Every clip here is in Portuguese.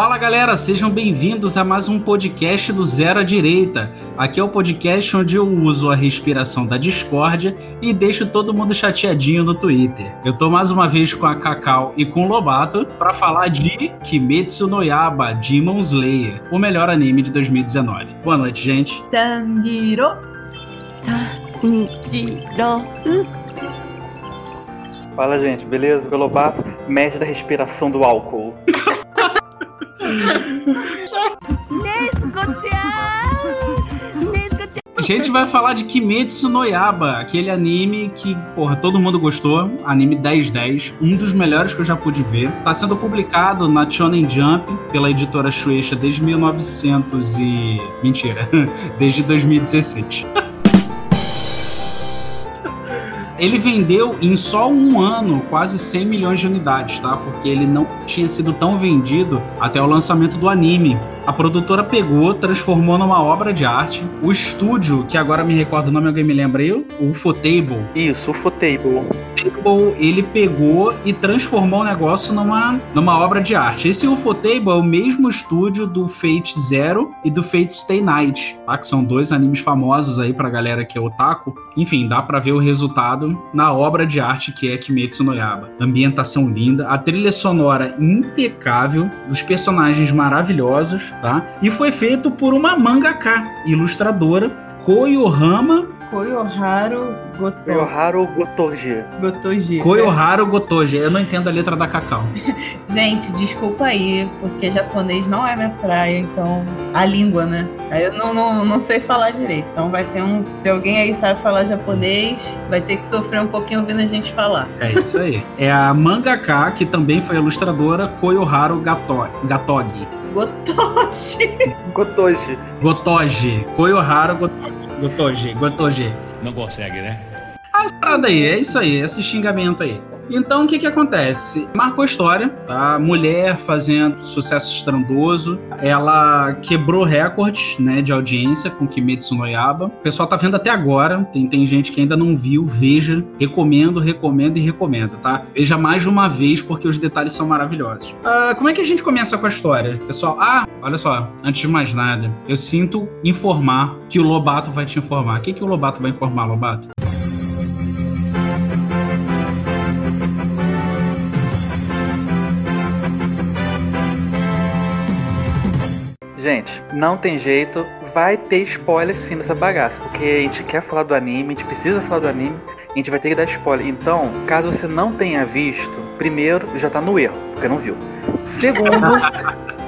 Fala galera, sejam bem-vindos a mais um podcast do Zero à Direita. Aqui é o podcast onde eu uso a respiração da discórdia e deixo todo mundo chateadinho no Twitter. Eu tô mais uma vez com a Cacau e com o Lobato para falar de Kimetsu no Yaba Demon Slayer, o melhor anime de 2019. Boa noite, gente. Tanjiro. Tanjiro. Fala, gente, beleza? Pelo Lobato, mede da respiração do álcool. A gente vai falar de Kimetsu no Yaba, aquele anime que, porra, todo mundo gostou, anime 1010, um dos melhores que eu já pude ver. Tá sendo publicado na Shonen Jump pela editora Shueisha desde 1900 e... mentira, desde 2016. Ele vendeu em só um ano quase 100 milhões de unidades, tá? Porque ele não tinha sido tão vendido até o lançamento do anime. A produtora pegou, transformou numa obra de arte. O estúdio, que agora me recordo o nome, alguém me lembra aí? O Ufotable. Isso, Ufotable. Ufotable, ele pegou e transformou o negócio numa, numa obra de arte. Esse Ufotable é o mesmo estúdio do Fate Zero e do Fate Stay Night, tá? Que são dois animes famosos aí pra galera que é otaku. Enfim, dá pra ver o resultado na obra de arte que é Kimetsu no Yaba. Ambientação linda, a trilha sonora impecável, os personagens maravilhosos, tá? E foi feito por uma mangaka, ilustradora, Koyohama Koyoharu Goto... Koyoharu Gotoji. Gotoji. Koyoharu Gotoji. Eu não entendo a letra da Cacau. Gente, desculpa aí, porque japonês não é minha praia, então. A língua, né? Aí eu não, não, não sei falar direito. Então vai ter uns. Se alguém aí sabe falar japonês, vai ter que sofrer um pouquinho ouvindo a gente falar. É isso aí. é a mangaka, que também foi ilustradora, Koyoharu Gato... Gatogi. Gotoji. Gotoji. Gotoji. Koyoharu Gotoji. Gotoji, Gotoji. Não consegue, né? Essa parada aí, é isso aí, esse xingamento aí. Então, o que que acontece? Marcou a história, tá? Mulher fazendo sucesso estrondoso. Ela quebrou recordes, né, de audiência com Kimetsu no Yaba. O pessoal tá vendo até agora. Tem, tem gente que ainda não viu. Veja. Recomendo, recomendo e recomendo, tá? Veja mais de uma vez porque os detalhes são maravilhosos. Ah, como é que a gente começa com a história? Pessoal, ah, olha só. Antes de mais nada, eu sinto informar que o Lobato vai te informar. O que que o Lobato vai informar, Lobato? Gente, não tem jeito, vai ter spoiler sim nessa bagaça, porque a gente quer falar do anime, a gente precisa falar do anime, a gente vai ter que dar spoiler. Então, caso você não tenha visto, primeiro, já tá no erro, porque não viu. Segundo,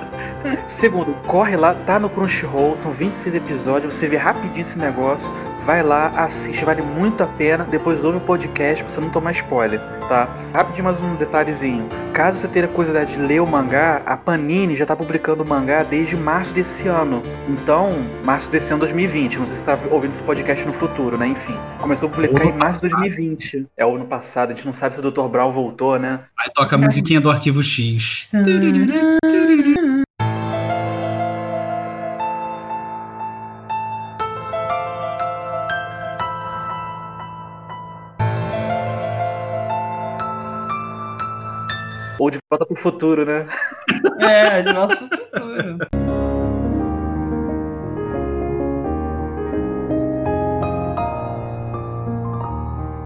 segundo, corre lá, tá no Crunchyroll, são 26 episódios, você vê rapidinho esse negócio, vai lá, assiste, vale muito a pena. Depois ouve o podcast pra você não tomar spoiler, tá? Rapidinho mais um detalhezinho. Caso você tenha curiosidade de ler o mangá, a Panini já tá publicando o mangá desde março desse ano. Então, março desse ano 2020. Não sei se você tá ouvindo esse podcast no futuro, né? Enfim. Começou a publicar em março de 2020. É o ano passado, a gente não sabe se o Dr. Brown voltou, né? Aí toca a musiquinha do arquivo X. Ou de volta pro futuro, né? É, de volta pro futuro.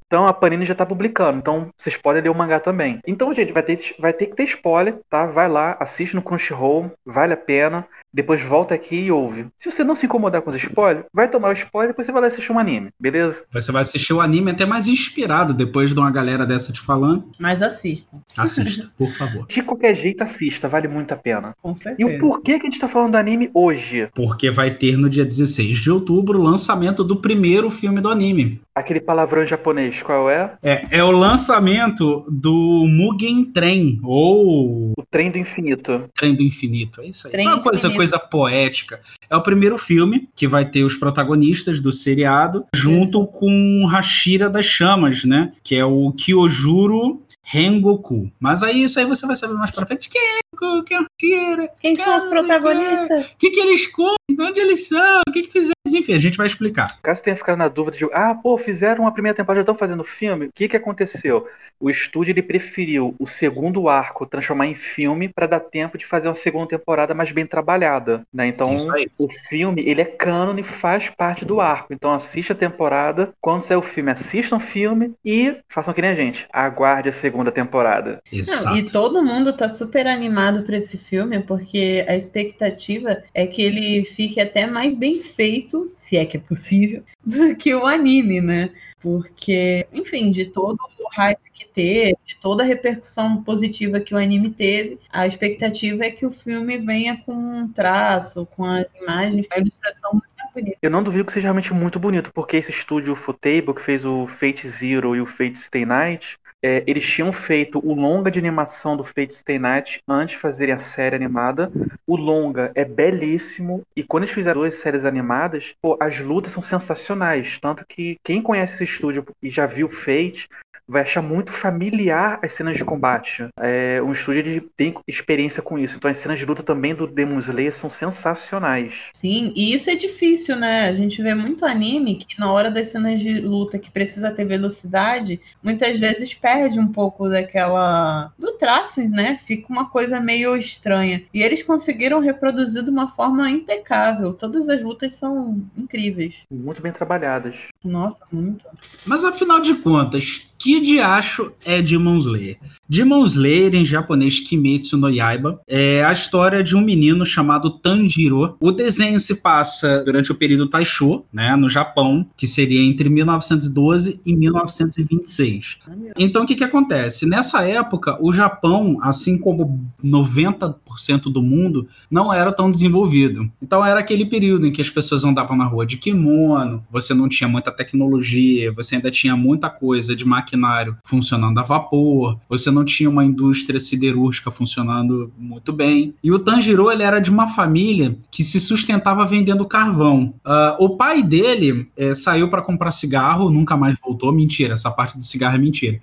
Então a Panini já tá publicando, então vocês podem ler o mangá também. Então, gente, vai ter, vai ter que ter spoiler, tá? Vai lá, assiste no Crunchyroll, vale a pena. Depois volta aqui e ouve. Se você não se incomodar com os spoilers, vai tomar o spoiler e depois você vai lá assistir um anime, beleza? Você vai assistir o anime até mais inspirado depois de uma galera dessa te falando. Mas assista, Assista, por favor. De qualquer jeito, assista, vale muito a pena. com E certeza. o porquê que a gente tá falando do anime hoje? Porque vai ter no dia 16 de outubro o lançamento do primeiro filme do anime. Aquele palavrão em japonês, qual é? É, é o lançamento do Mugen Train, ou O Trem do Infinito. Trem do Infinito. É isso aí. Trem uma coisa, Infinito. Coisa poética. É o primeiro filme que vai ter os protagonistas do seriado, junto com Hashira das Chamas, né? Que é o Kyojuro Rengoku. Mas aí isso aí você vai saber mais pra frente. Quem é Rengoku? Quem é Hashira? Quem são os Cara, protagonistas? O que, que eles comem? de onde eles são? O que que fizeram? Enfim, a gente vai explicar. Caso tenha ficado na dúvida de, ah, pô, fizeram uma primeira temporada, já estão fazendo filme. O que que aconteceu? O estúdio ele preferiu o segundo arco transformar em filme para dar tempo de fazer uma segunda temporada mais bem trabalhada, né? Então, o filme, ele é cânone e faz parte do arco. Então, assista a temporada, quando sair o filme, assistam o filme e façam que nem a gente, aguarde a segunda temporada. Exato. Não, e todo mundo tá super animado pra esse filme, porque a expectativa é que ele fique até mais bem feito, se é que é possível, do que o anime, né? Porque, enfim, de todo o hype que teve, de toda a repercussão positiva que o anime teve, a expectativa é que o filme venha com um traço, com as imagens, a ilustração muito bonita. Eu não duvido que seja realmente muito bonito, porque esse estúdio Futable, que fez o Fate Zero e o Fate Stay Night, é, eles tinham feito o longa de animação do Fate Stay Night antes de fazerem a série animada. O longa é belíssimo, e quando eles fizeram duas séries animadas, pô, as lutas são sensacionais. Tanto que quem conhece esse estúdio e já viu Fate vai achar muito familiar as cenas de combate. É um estúdio que tem experiência com isso. Então as cenas de luta também do Demon Slayer são sensacionais. Sim, e isso é difícil, né? A gente vê muito anime que na hora das cenas de luta que precisa ter velocidade, muitas vezes perde um pouco daquela do traço, né? Fica uma coisa meio estranha. E eles conseguiram reproduzir de uma forma impecável. Todas as lutas são incríveis. Muito bem trabalhadas. Nossa, muito. Mas afinal de contas, que diacho é Demon Slayer? Demon Slayer, em japonês Kimetsu no Yaiba, é a história de um menino chamado Tanjiro. O desenho se passa durante o período Taisho, né, no Japão, que seria entre 1912 e 1926. Então, o que que acontece? Nessa época, o Japão, assim como 90% do mundo, não era tão desenvolvido. Então, era aquele período em que as pessoas andavam na rua de kimono, você não tinha muita tecnologia, você ainda tinha muita coisa de maquinário funcionando a vapor, você não tinha uma indústria siderúrgica funcionando muito bem. E o Tanjiro, ele era de uma família que se sustentava vendendo carvão. Ah, o pai dele eh, saiu para comprar cigarro, nunca mais voltou. Mentira, essa parte do cigarro é mentira.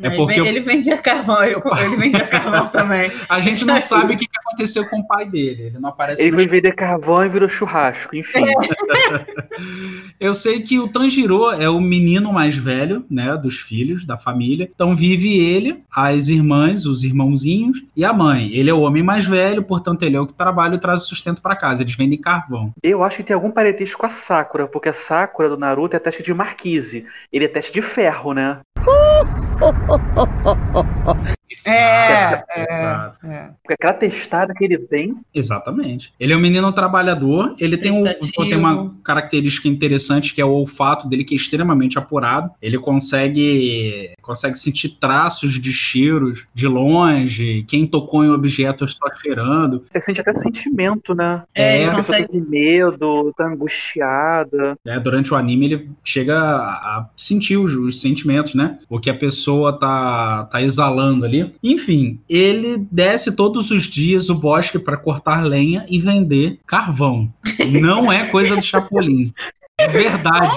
É ele, porque ele vendia carvão, eu- ele vendia carvão também. a gente não sabe o que aconteceu com o pai dele. Ele não aparece Ele foi vender carvão e virou churrasco, enfim. Eu sei que o Tanjiro é o menino mais velho, né, dos filhos da família. Então vive ele, as irmãs, os irmãozinhos e a mãe. Ele é o homem mais velho, portanto ele é o que trabalha e traz o sustento para casa. Eles vendem carvão. Eu acho que tem algum parentesco com a Sakura, porque a Sakura do Naruto é teste de marquise. Ele é teste de ferro, né? É, Exato, é, exato. é. Porque aquela testada que ele tem. Exatamente. Ele é um menino trabalhador, ele tem, um, tem uma característica interessante que é o olfato dele que é extremamente apurado. Ele consegue consegue sentir traços de cheiros de longe, quem tocou em objeto está cheirando. Ele sente até sentimento, né? É, É, ele A pessoa tá consegue. medo, tá angustiada. né? Durante o anime ele chega a a sentir os, os sentimentos, né? O que a pessoa tá, tá exalando ali. Enfim, ele desce todos os dias o bosque para cortar lenha e vender carvão. Não é coisa do Chapolin. É verdade.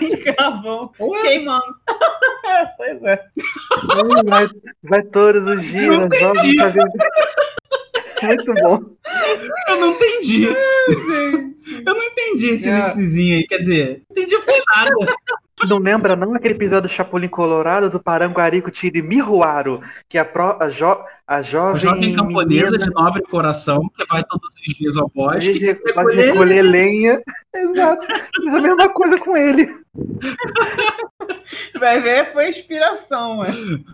em carvão, queimando. É, pois é. Vai, vai todos os dias, entendi. fazendo. Muito bom. Eu não entendi. Eu não entendi esse É. aí. Quer dizer, não entendi foi nada. Não lembra não aquele episódio do Chapolin Colorado do Paranguarico Tiri Miruaro, que a, pro, a, jo, a A jovem, jovem camponesa menina de nobre coração que vai todos os dias ao bosque. de recolher recolher, recolher lenha. Exato. Fiz a mesma coisa com ele. Vai ver, foi inspiração, ué.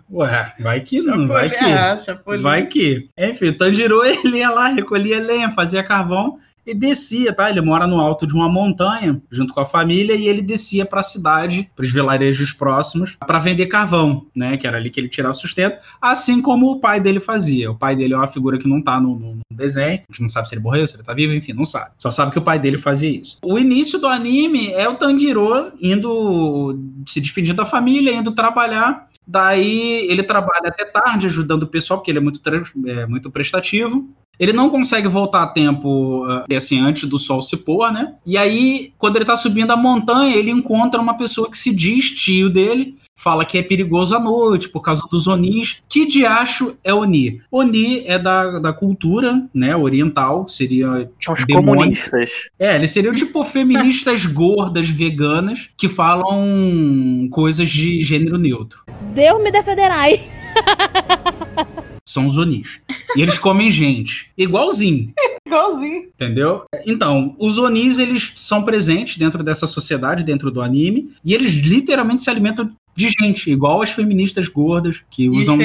Ué, vai que não, vai que. Ah, Chapolin. Vai que. Enfim, Tanjiro ele ia lá, recolhia lenha, fazia carvão e descia, tá? Ele mora no alto de uma montanha, junto com a família, e ele descia para a cidade, para os vilarejos próximos, para vender carvão, né? Que era ali que ele tirava o sustento, assim como o pai dele fazia. O pai dele é uma figura que não tá no, no- no desenho, a gente não sabe se ele morreu, se ele tá vivo, enfim, não sabe. Só sabe que o pai dele fazia isso. O início do anime é o Tanjiro indo se despedindo da família, indo trabalhar. Daí ele trabalha até tarde ajudando o pessoal, porque ele é muito, é, muito prestativo. Ele não consegue voltar a tempo, uh, assim, antes do sol se pôr, né? E aí, quando ele tá subindo a montanha, ele encontra uma pessoa que se diz tio dele, fala que é perigoso à noite por causa dos Onis. Que diacho é Oni? Oni é da, da cultura, né, oriental, seria tipo, Os comunistas. É, eles seriam tipo feministas gordas, veganas, que falam coisas de gênero neutro. Deus me defenderai. São os Onis. E eles comem gente. Igualzinho. Igualzinho. Entendeu? Então, os Onis, eles são presentes dentro dessa sociedade, dentro do anime, e eles literalmente se alimentam de gente, igual as feministas gordas que E usam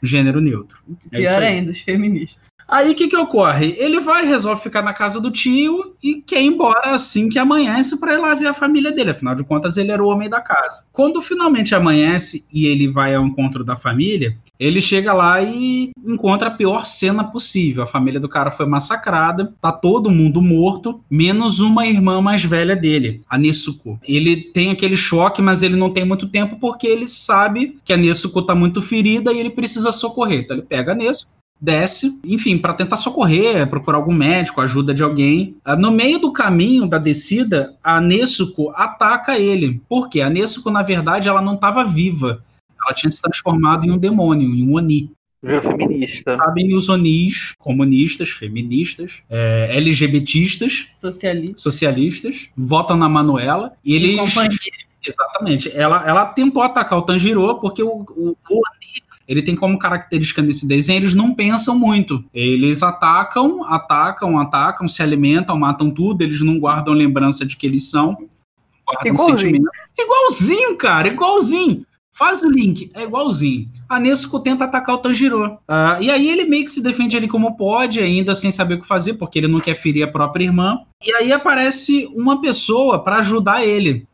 gênero neutro. É Pior aí. ainda, os feministas. Aí o que que ocorre? Ele vai, resolve ficar na casa do tio e quer ir embora assim que amanhece para ir lá ver a família dele. Afinal de contas, ele era o homem da casa. Quando finalmente amanhece e ele vai ao encontro da família, ele chega lá e encontra a pior cena possível. A família do cara foi massacrada, tá todo mundo morto, menos uma irmã mais velha dele, a Nesuko. Ele tem aquele choque, mas ele não tem muito tempo porque ele sabe que a Nesuko tá muito ferida e ele precisa socorrer. Então ele pega a Nesuko desce, enfim, para tentar socorrer, procurar algum médico, ajuda de alguém. Ah, No meio do caminho da descida, a Nesuko ataca ele. Por quê? A Nesuko, na verdade, ela não estava viva. Ela tinha se transformado em um demônio, em um Oni. Virou feminista. Sabem os Onis, comunistas, feministas, é, LGBTistas, Socialista. socialistas, votam na Manuela e eles. Exatamente. Ela, ela tentou atacar o Tanjiro porque o, o, o ele tem como característica nesse desenho, eles não pensam muito. Eles atacam, atacam, atacam, se alimentam, matam tudo, eles não guardam lembrança de que eles são. Guardam Igualzinho. sentimento. Igualzinho, cara, igualzinho. Faz o link, é igualzinho. A Nesuko tenta atacar o Tanjiro. Ah, e aí ele meio que se defende ali como pode, ainda sem saber o que fazer, porque ele não quer ferir a própria irmã. E aí aparece uma pessoa para ajudar ele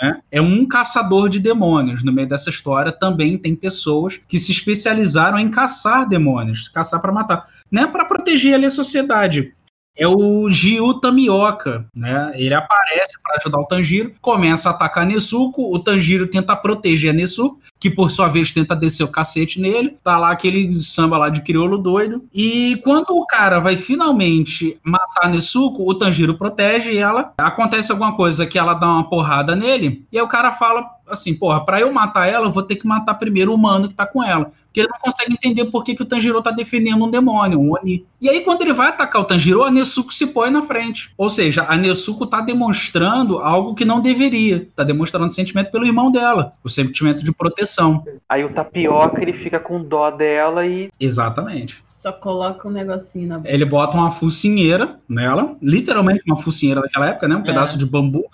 né? É um caçador de demônios. No meio dessa história também tem pessoas que se especializaram em caçar demônios, caçar para matar, né? Para proteger ali a sociedade. É o Giu Tamioka, né? Ele aparece para ajudar o Tanjiro, começa a atacar a Nezuko, o Tanjiro tenta proteger a Nezuko, que por sua vez tenta descer o cacete nele. Tá lá aquele samba lá de crioulo doido. E quando o cara vai finalmente matar a Nezuko, o Tanjiro protege ela. Acontece alguma coisa que ela dá uma porrada nele, e aí o cara fala assim, porra, pra eu matar ela, eu vou ter que matar primeiro o humano que tá com ela. Porque ele não consegue entender por que, que o Tanjiro tá defendendo um demônio, um Oni. E aí, quando ele vai atacar o Tanjiro, a Nesuko se põe na frente. Ou seja, a Nesuko tá demonstrando algo que não deveria. Tá demonstrando sentimento pelo irmão dela. O sentimento de proteção. Aí o tapioca ele fica com dó dela e. Exatamente. Só coloca um negocinho na boca. Ele bota uma focinheira nela, literalmente uma focinheira daquela época, né? Um É. pedaço de bambu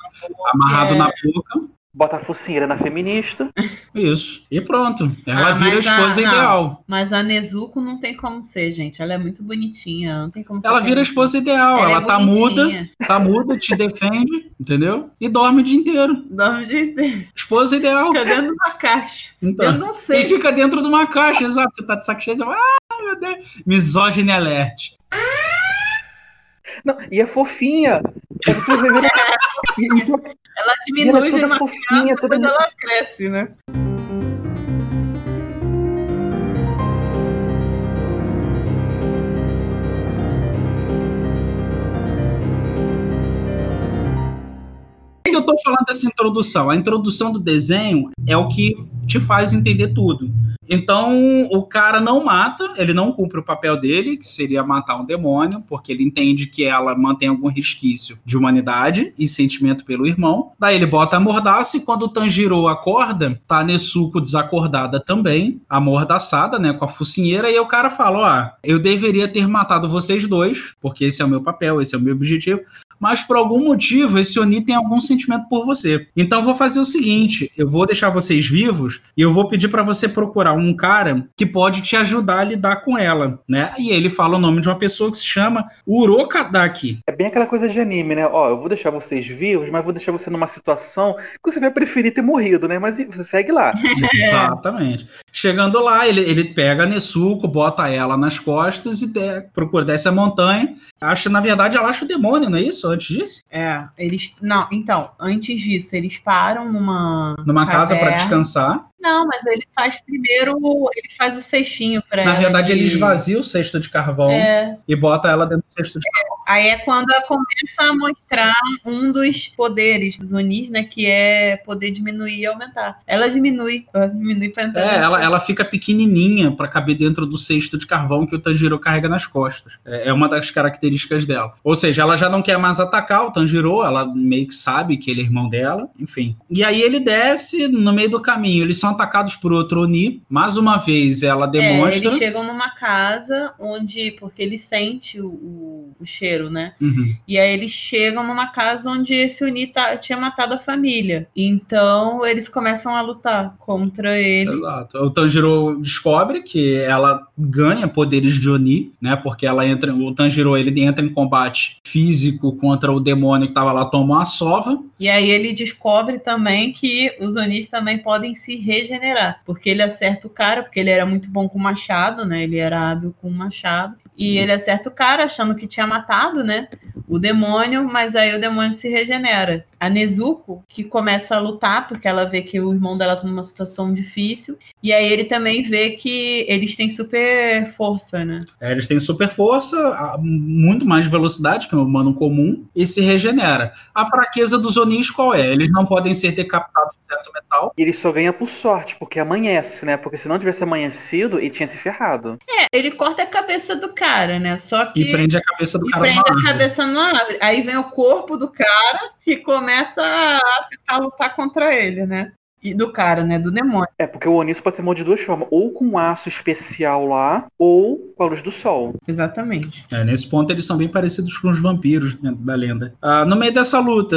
amarrado É. na boca. Bota a focinheira na feminista. Isso. E pronto. Ela Ah, vira a a- esposa não. ideal. Mas a Nezuko não tem como ser, gente. Ela é muito bonitinha. Não tem como ser. Ela vira a esposa ideal. Ela, é tá muda, tá muda, te defende, entendeu? E dorme o dia inteiro. Dorme o dia inteiro. Esposa ideal. Fica dentro de uma caixa. Então, Eu não sei. e fica dentro de uma caixa, exato. Você tá de saco cheio, você fala, ah, meu Deus. Misogyny alert. Não, e é fofinha. Vocês verem. E, e, Ela e diminui, ela é vira uma fofinha, criança, toda. depois ela cresce, né? Que eu tô falando dessa introdução? A introdução do desenho é o que te faz entender tudo. Então, o cara não mata, ele não cumpre o papel dele, que seria matar um demônio, porque ele entende que ela mantém algum resquício de humanidade e sentimento pelo irmão. Daí ele bota a mordaça e quando o Tanjiro acorda, tá Nesuko desacordada também, amordaçada, né, com a focinheira, e o cara fala, ó, eu deveria ter matado vocês dois, porque esse é o meu papel, esse é o meu objetivo, mas por algum motivo esse Oni tem algum sentimento por você. Então eu vou fazer o seguinte, eu vou deixar vocês vivos e eu vou pedir pra você procurar um cara que pode te ajudar a lidar com ela, né? E ele fala o nome de uma pessoa que se chama Urokadaki. É bem aquela coisa de anime, né? Ó, eu vou deixar vocês vivos, mas vou deixar você numa situação que você vai preferir ter morrido, né? Mas você segue lá. Exatamente. Chegando lá, ele, ele pega a Nesuko, bota ela nas costas e de- procura desce a montanha. Acha, na verdade, ela acha o demônio, não é isso? Isso? Antes disso? É, eles. Não, então, antes disso, eles param numa. Numa casa para caverna. descansar. Não, mas ele faz primeiro. Ele faz o cestinho pra Na verdade, de- ele esvazia o cesto de carvão É, e bota ela dentro do cesto de carvão. aí é quando ela começa a mostrar um dos poderes dos Onis, né? Que é poder diminuir e aumentar. Ela diminui. Ela diminui pra entrar. É, ela, ela fica pequenininha para caber dentro do cesto de carvão que o Tanjiro carrega nas costas. É é uma das características dela. Ou seja, ela já não quer mais atacar o Tanjiro, ela meio que sabe que ele é irmão dela, enfim. E aí ele desce no meio do caminho, eles são atacados por outro Oni. Mais uma vez, ela É, demonstra. eles chegam numa casa onde. Porque ele sente o, o, o cheiro, né? Uhum. E aí eles chegam numa casa onde esse Oni tá- tinha matado a família. Então eles começam a lutar contra ele. Exato. O Tanjiro descobre que ela ganha poderes de Oni, né? Porque ela entra, o Tanjiro ele entra em combate físico contra o demônio que tava lá, toma uma sova. E aí ele descobre também que os Onis também podem se regenerar. Porque ele acerta o cara, porque ele era muito bom com machado, né? Ele era hábil com machado. E ele acerta o cara achando que tinha matado, né? O demônio, mas aí o demônio se regenera. A Nezuko, que começa a lutar, porque ela vê que o irmão dela tá numa situação difícil. E aí ele também vê que eles têm super força, né? É, eles têm super força, muito mais velocidade que um humano comum, e se regenera. A fraqueza dos Onis qual é? Eles não podem ser decapitados de certo metal. E ele só ganha por sorte, porque amanhece, né? Porque se não tivesse amanhecido, ele tinha se ferrado. É, ele corta a cabeça do cara, né? Só que. E prende a cabeça do E cara prende a árvore. cabeça na árvore. Aí vem o corpo do cara e começa a tentar lutar contra ele, né? E do cara, né? Do demônio. É, porque o Onis pode ser morto de duas formas. Ou com um aço especial lá, ou com a luz do sol. Exatamente. É, nesse ponto eles são bem parecidos com os vampiros né, da lenda. Ah, no meio dessa luta,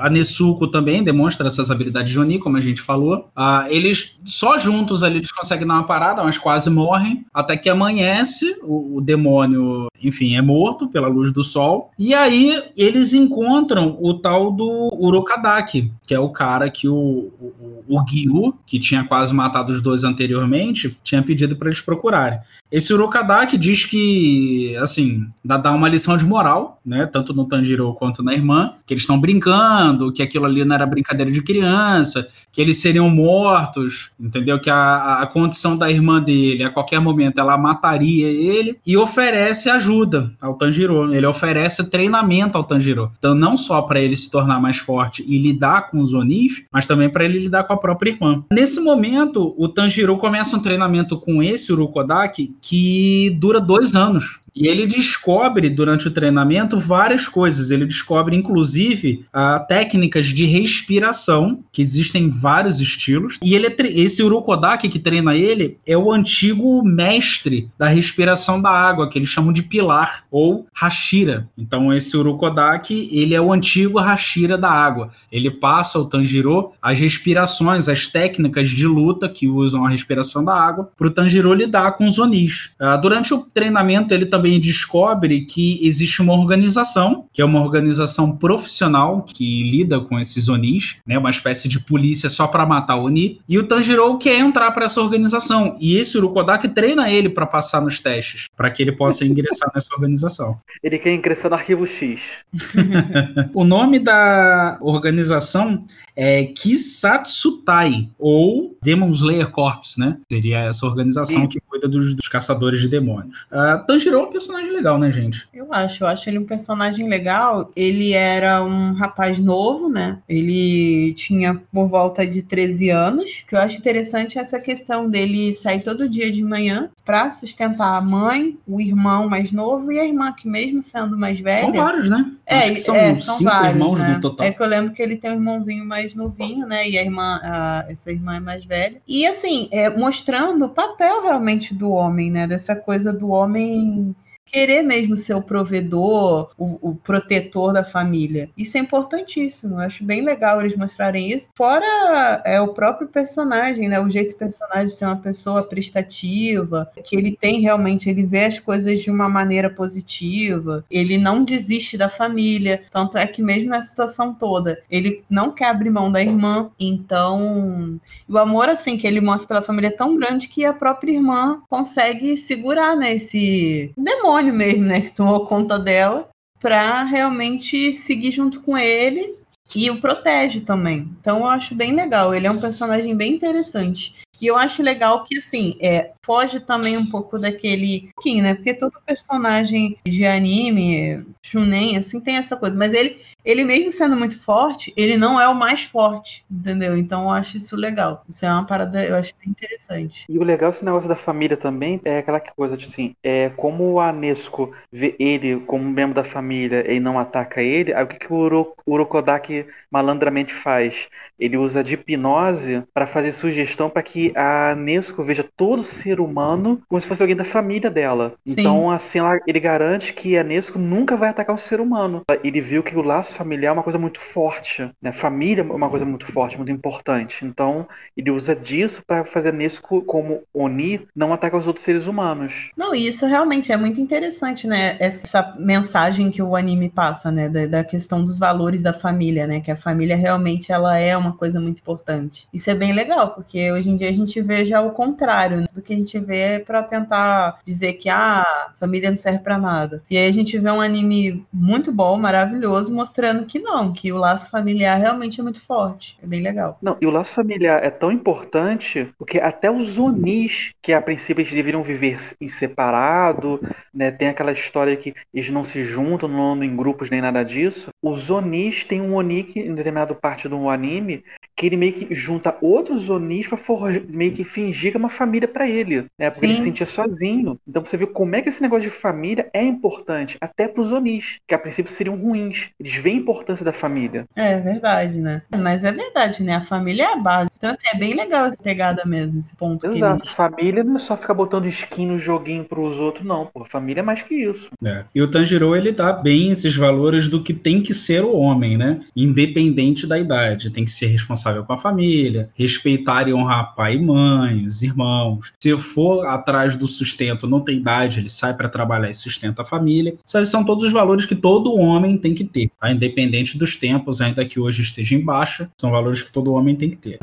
a Nesuko também demonstra essas habilidades de Oni, como a gente falou. Ah, eles, só juntos ali, eles conseguem dar uma parada, mas quase morrem. Até que amanhece, o, o demônio, enfim, é morto pela luz do sol. E aí eles encontram o tal do Urokadaki, que é o cara que o, o, o Gyu, que tinha quase matado os dois anteriormente, tinha pedido para eles procurarem. Esse Urokadaki diz que, assim, dá, dá uma lição de moral, né? Tanto no Tanjiro quanto na irmã, que eles estão brincando, que aquilo ali não era brincadeira de criança, que eles seriam mortos, entendeu? Que a, a condição da irmã dele, a qualquer momento, ela mataria ele e oferece ajuda ao Tanjiro. Ele oferece treinamento ao Tanjiro. Então, não só para ele se tornar mais forte e lidar com os Onis, mas também para ele lidar com a própria irmã. Nesse momento, o Tanjiro começa um treinamento com esse Urokodaki que dura dois anos. E ele descobre durante o treinamento várias coisas. Ele descobre, inclusive, ah, técnicas de respiração, que existem vários estilos. E ele é esse Urokodaki que treina ele é o antigo mestre da respiração da água, que eles chamam de pilar ou Hashira. Então, esse Urokodaki, ele é o antigo Hashira da água. Ele passa ao Tanjiro as respirações, as técnicas de luta que usam a respiração da água para o Tanjiro lidar com os Onis. Ah, durante o treinamento, ele também descobre que existe uma organização, que é uma organização profissional que lida com esses Onis, né, uma espécie de polícia só para matar o Oni, e o Tanjiro quer entrar para essa organização. E esse Urokodaki treina ele para passar nos testes, para que ele possa ingressar nessa organização. Ele quer ingressar no arquivo X. O nome da organização é Kisatsutai, ou Demon Slayer Corps, né? Seria essa organização Sim. que cuida dos, dos caçadores de demônios. Uh, Tanjiro é um personagem legal, né, gente? Eu acho, eu acho ele um personagem legal. Ele era um rapaz novo, né? Ele tinha por volta de 13 anos. O que eu acho interessante é essa questão dele sair todo dia de manhã para sustentar a mãe, o irmão mais novo e a irmã, que mesmo sendo mais velha. São vários, né? É, são, é, são cinco vários, irmãos né? no total. É que eu lembro que ele tem um irmãozinho mais novinho, né? E a irmã, a- essa irmã é mais velha. E assim, é, mostrando o papel realmente do homem, né? Dessa coisa do homem querer mesmo ser o provedor, o, o protetor da família. Isso é importantíssimo. Eu acho bem legal eles mostrarem isso. Fora é o próprio personagem, né? O jeito do personagem ser uma pessoa prestativa, que ele tem realmente, ele vê as coisas de uma maneira positiva, ele não desiste da família. Tanto é que mesmo na situação toda, ele não quer abrir mão da irmã. Então, o amor assim que ele mostra pela família é tão grande que a própria irmã consegue segurar né, esse demônio mesmo, né, que tomou conta dela. para realmente seguir junto com ele e o protege também. Então eu acho bem legal. Ele é um personagem bem interessante. E eu acho legal que, assim, é, foge também um pouco daquele. Né? Porque todo personagem de anime, Shunen, assim, tem essa coisa. Mas ele, ele mesmo sendo muito forte, ele não é o mais forte, entendeu? Então eu acho isso legal. Isso é uma parada, eu acho bem interessante. E o legal desse negócio da família também é aquela coisa de assim, é como a Nesco vê ele como membro da família e não ataca ele, aí o que, que o Uro, Urokodaki malandramente faz? Ele usa de hipnose para fazer sugestão para que a Nesco veja todo ser humano como se fosse alguém da família dela. Sim. Então, assim, ele garante que a Nesco nunca vai atacar um ser humano. Ele viu que o laço familiar é uma coisa muito forte, né? Família é uma coisa muito forte, muito importante. Então, ele usa disso para fazer Nesco como Oni não atacar os outros seres humanos. Não, e isso realmente é muito interessante, né? Essa mensagem que o anime passa, né? Da, da, questão dos valores da família, né? Que a família realmente ela é uma coisa muito importante. Isso é bem legal, porque hoje em dia a gente vê já o contrário, né? do que a gente vê é para tentar dizer que ah, a família não serve para nada. E aí a gente vê um anime muito bom, maravilhoso, mostrando mostrando que não, que o laço familiar realmente é muito forte. É bem legal. Não, e o laço familiar é tão importante porque até os Onis, que a princípio eles deveriam viver em separado, né? Tem aquela história que eles não se juntam, não andam em grupos nem nada disso. Os Onis têm um Oni que, em determinada parte do anime, que ele meio que junta outros Onis pra meio que fingir que é uma família para ele, né? Porque Sim. ele se sentia sozinho. Então você viu como é que esse negócio de família é importante, até pros Onis, que a princípio seriam ruins. Eles veem a importância da família. É verdade, né? Mas é verdade, né? A família é a base. Então, assim, é bem legal essa pegada mesmo, esse ponto. Exato. Ele... Família não é só ficar botando skin no joguinho pros outros, não. Pô, família é mais que isso. É. E o Tanjiro, ele dá bem esses valores do que tem que ser o homem, né? Independente da idade. Tem que ser responsável com a família, respeitar e honrar pai e mãe, os irmãos. Se for atrás do sustento, não tem idade, ele sai para trabalhar e sustenta a família. Esses são todos os valores que todo homem tem que ter, tá? independente dos tempos, ainda que hoje esteja em baixa, são valores que todo homem tem que ter.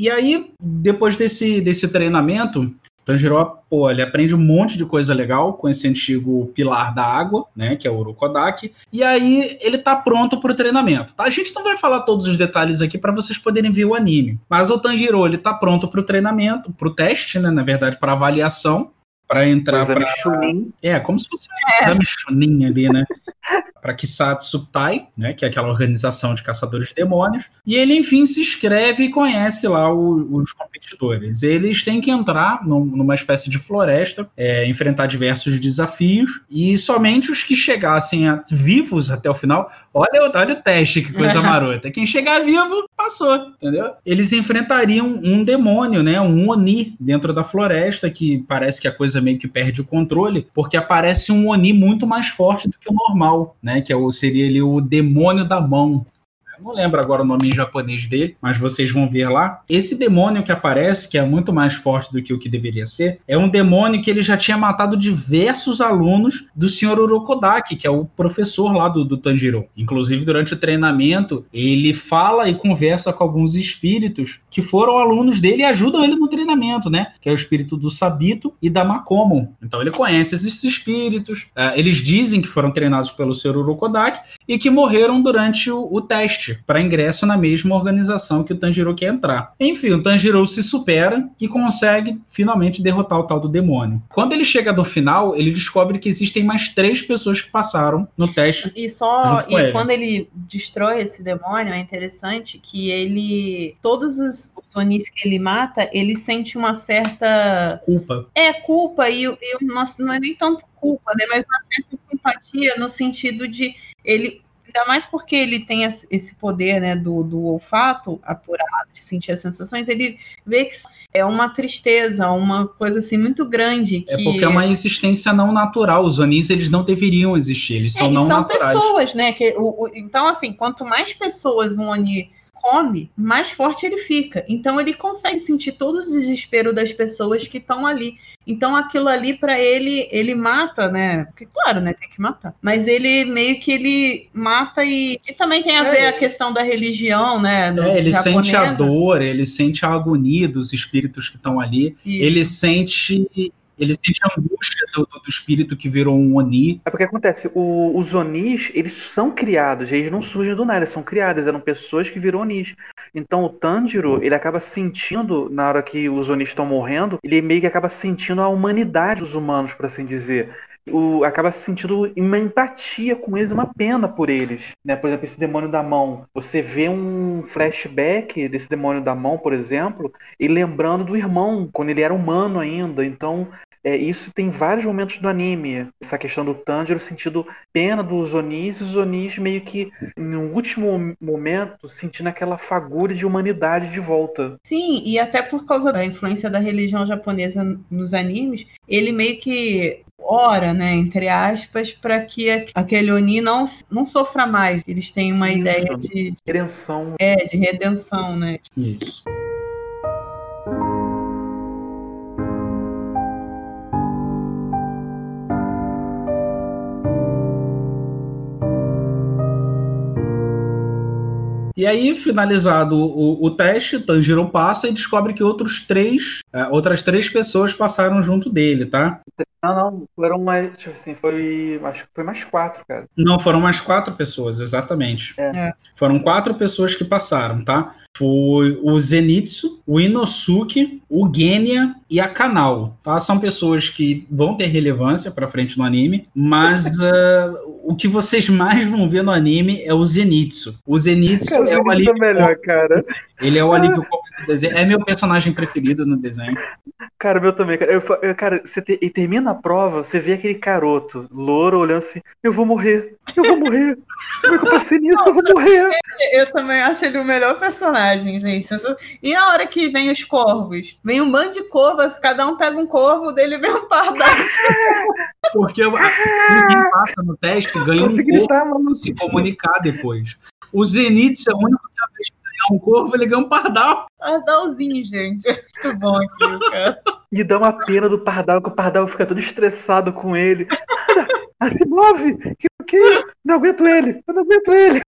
E aí, depois desse, desse treinamento, Tanjiro, pô, ele aprende um monte de coisa legal com esse antigo pilar da água, né, que é o Urokodaki, e aí ele tá pronto pro treinamento, tá? A gente não vai falar todos os detalhes aqui para vocês poderem ver o anime, mas o Tanjiro, ele tá pronto pro treinamento, pro teste, né, na verdade, para avaliação, para entrar para É, como se fosse um é. exame Chunin ali, né? para Kisatsu Tai, né, que é aquela organização de caçadores de demônios, e ele enfim se inscreve e conhece lá o, os competidores. Eles têm que entrar num, numa espécie de floresta, é, enfrentar diversos desafios, e somente os que chegassem a, vivos até o final, olha, olha o teste, que coisa marota. Quem chegar vivo, passou, entendeu? Eles enfrentariam um demônio, né, um Oni dentro da floresta, que parece que a coisa meio que perde o controle, porque aparece um Oni muito mais forte do que o normal, né? Que é o, seria ele o demônio da mão não lembro agora o nome em japonês dele, mas vocês vão ver lá. Esse demônio que aparece, que é muito mais forte do que o que deveria ser, é um demônio que ele já tinha matado diversos alunos do Sr. Urokodaki, que é o professor lá do, do Tanjiro. Inclusive, durante o treinamento, ele fala e conversa com alguns espíritos que foram alunos dele e ajudam ele no treinamento, né? Que é o espírito do Sabito e da Makomo. Então ele conhece esses espíritos. Uh, eles dizem que foram treinados pelo Sr. Urokodaki e que morreram durante o, o teste para ingresso na mesma organização que o Tanjiro quer entrar. Enfim, o Tanjiro se supera e consegue finalmente derrotar o tal do demônio. Quando ele chega do final, ele descobre que existem mais três pessoas que passaram no teste. E só e ele. quando ele destrói esse demônio, é interessante que ele todos os, os Onis que ele mata, ele sente uma certa culpa. É culpa e, e não é nem tanto culpa, né, mas uma certa simpatia no sentido de ele Ainda mais porque ele tem esse poder né, do, do olfato apurado, de sentir as sensações, ele vê que é uma tristeza, uma coisa assim muito grande. É que... É porque é uma existência não natural. Os Onis, eles não deveriam existir, eles são é, não são naturais. São pessoas, né? Que, o, o, então, assim, quanto mais pessoas um Oni come, mais forte ele fica. Então ele consegue sentir todo o desespero das pessoas que estão ali. Então aquilo ali para ele, ele mata, né? Porque claro, né, tem que matar. Mas ele meio que ele mata e, e também tem a é, ver a questão da religião, né? é, ele japonesa. sente a dor, ele sente a agonia dos espíritos que estão ali. Isso. Ele sente ele sente a angústia do, do, espírito que virou um Oni. É porque acontece, o, os Onis, eles são criados, eles não surgem do nada, eles são criados, eram pessoas que viram Onis. Então o Tanjiro, ele acaba sentindo, na hora que os Onis estão morrendo, ele meio que acaba sentindo a humanidade dos humanos, por assim dizer o, acaba se sentindo uma empatia com eles, uma pena por eles. Né? Por exemplo, esse demônio da mão. Você vê um flashback desse demônio da mão, por exemplo, e lembrando do irmão, quando ele era humano ainda. Então, é, isso tem vários momentos do anime. Essa questão do Tanjiro sentindo pena dos Onis e os Onis meio que, no último momento, sentindo aquela fagulha de humanidade de volta. Sim, e até por causa da influência da religião japonesa nos animes, ele meio que ora, né, entre aspas, para que aquele Oni não, não sofra mais. Eles têm uma Isso, ideia de, de redenção. É, de redenção, né? Isso. E aí, finalizado o, o teste, Tanjiro passa e descobre que outros três, é, outras três pessoas passaram junto dele, tá? Não, não, foram mais, tipo assim, foi, acho que foi mais quatro, cara. Não, foram mais quatro pessoas, exatamente. É. Foram quatro pessoas que passaram, tá? Foi o Zenitsu, o Inosuke, o Genya e a Kanal, tá? São pessoas que vão ter relevância para frente no anime, mas uh, o que vocês mais vão ver no anime é o Zenitsu. O Zenitsu cara, é o alívio é melhor, cara. Ele é o alívio desenho. É meu personagem preferido no desenho. Cara, meu também, cara. Eu, eu, cara, você te, e termina a prova, você vê aquele caroto, louro, olhando assim, eu vou morrer, eu vou morrer. Como é que eu passei nisso? Eu vou morrer. Eu também acho ele o melhor personagem, gente. E na hora que vem os corvos? Vem um bando de corvos, cada um pega um corvo, dele vem um pardal. Porque quem passa no teste ganha um corvo se comunicar depois. O Zenith é o único que vez ganhar um corvo, ele ganha um pardal. Pardalzinho, gente. É muito bom aquilo, cara. E dá uma pena do pardal, que o pardal fica todo estressado com ele. Ah, se move! Que, que? Não aguento ele! Eu não aguento ele!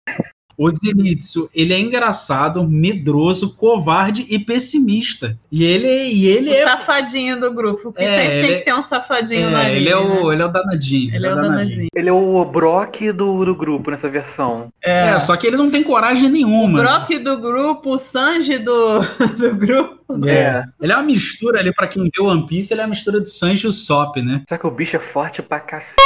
O Zenitsu, ele é engraçado, medroso, covarde e pessimista. E ele, e ele o é. safadinho do grupo. Porque é, sempre tem que ter um safadinho é, lá. Ele, é o, né? ele é o danadinho. Ele, é, é o danadinho. danadinho. Ele é o Brock do, do grupo nessa versão. É. é. só que ele não tem coragem nenhuma. O Brock do grupo, o Sanji do, do grupo. É. Ele é uma mistura ali, pra quem vê One Piece, ele é uma mistura de Sanji e o Sop, né? Só que o bicho é forte pra cacete.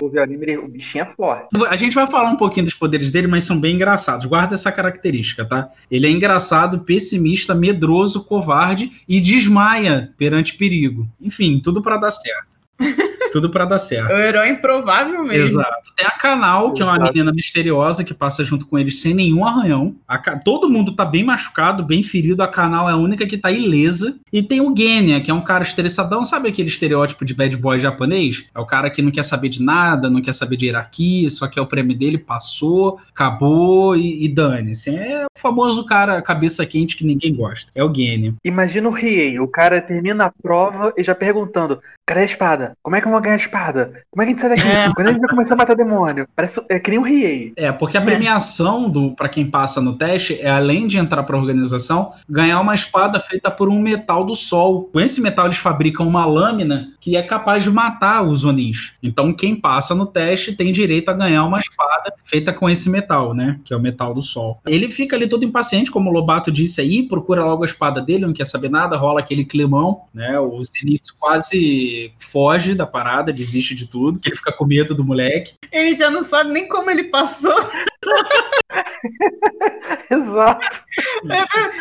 O o bichinho é forte. A gente vai falar um pouquinho dos poderes dele, mas são bem engraçados. Guarda essa característica, tá? Ele é engraçado, pessimista, medroso, covarde e desmaia perante perigo. Enfim, tudo para dar certo. Tudo para dar certo. É o herói improvável mesmo. Exato. Tem a Canal, que é uma menina misteriosa que passa junto com eles sem nenhum arranhão. A, todo mundo tá bem machucado, bem ferido. A Canal é a única que tá ilesa. E tem o Genya, que é um cara estressadão. Sabe aquele estereótipo de bad boy japonês? É o cara que não quer saber de nada, não quer saber de hierarquia, só que é o prêmio dele, passou, acabou e, e dane-se. É o famoso cara cabeça quente que ninguém gosta. É o Genya. Imagina o Riei, o cara termina a prova e já perguntando: cadê a espada? Como é que eu vou ganhar a espada? Como é que a gente sai daqui? É. Quando a gente vai começar a matar demônio? Parece é que nem um Riei. É, porque a premiação do para quem passa no teste é além de entrar para a organização, ganhar uma espada feita por um metal do sol. Com esse metal eles fabricam uma lâmina que é capaz de matar os Onis. Então quem passa no teste tem direito a ganhar uma espada feita com esse metal, né? Que é o metal do sol. Ele fica ali todo impaciente, como o Lobato disse aí, procura logo a espada dele, não quer saber nada, rola aquele climão, né? O Zenitsu quase foge da parada, desiste de tudo, que ele fica com medo do moleque. Ele já não sabe nem como ele passou. Exato.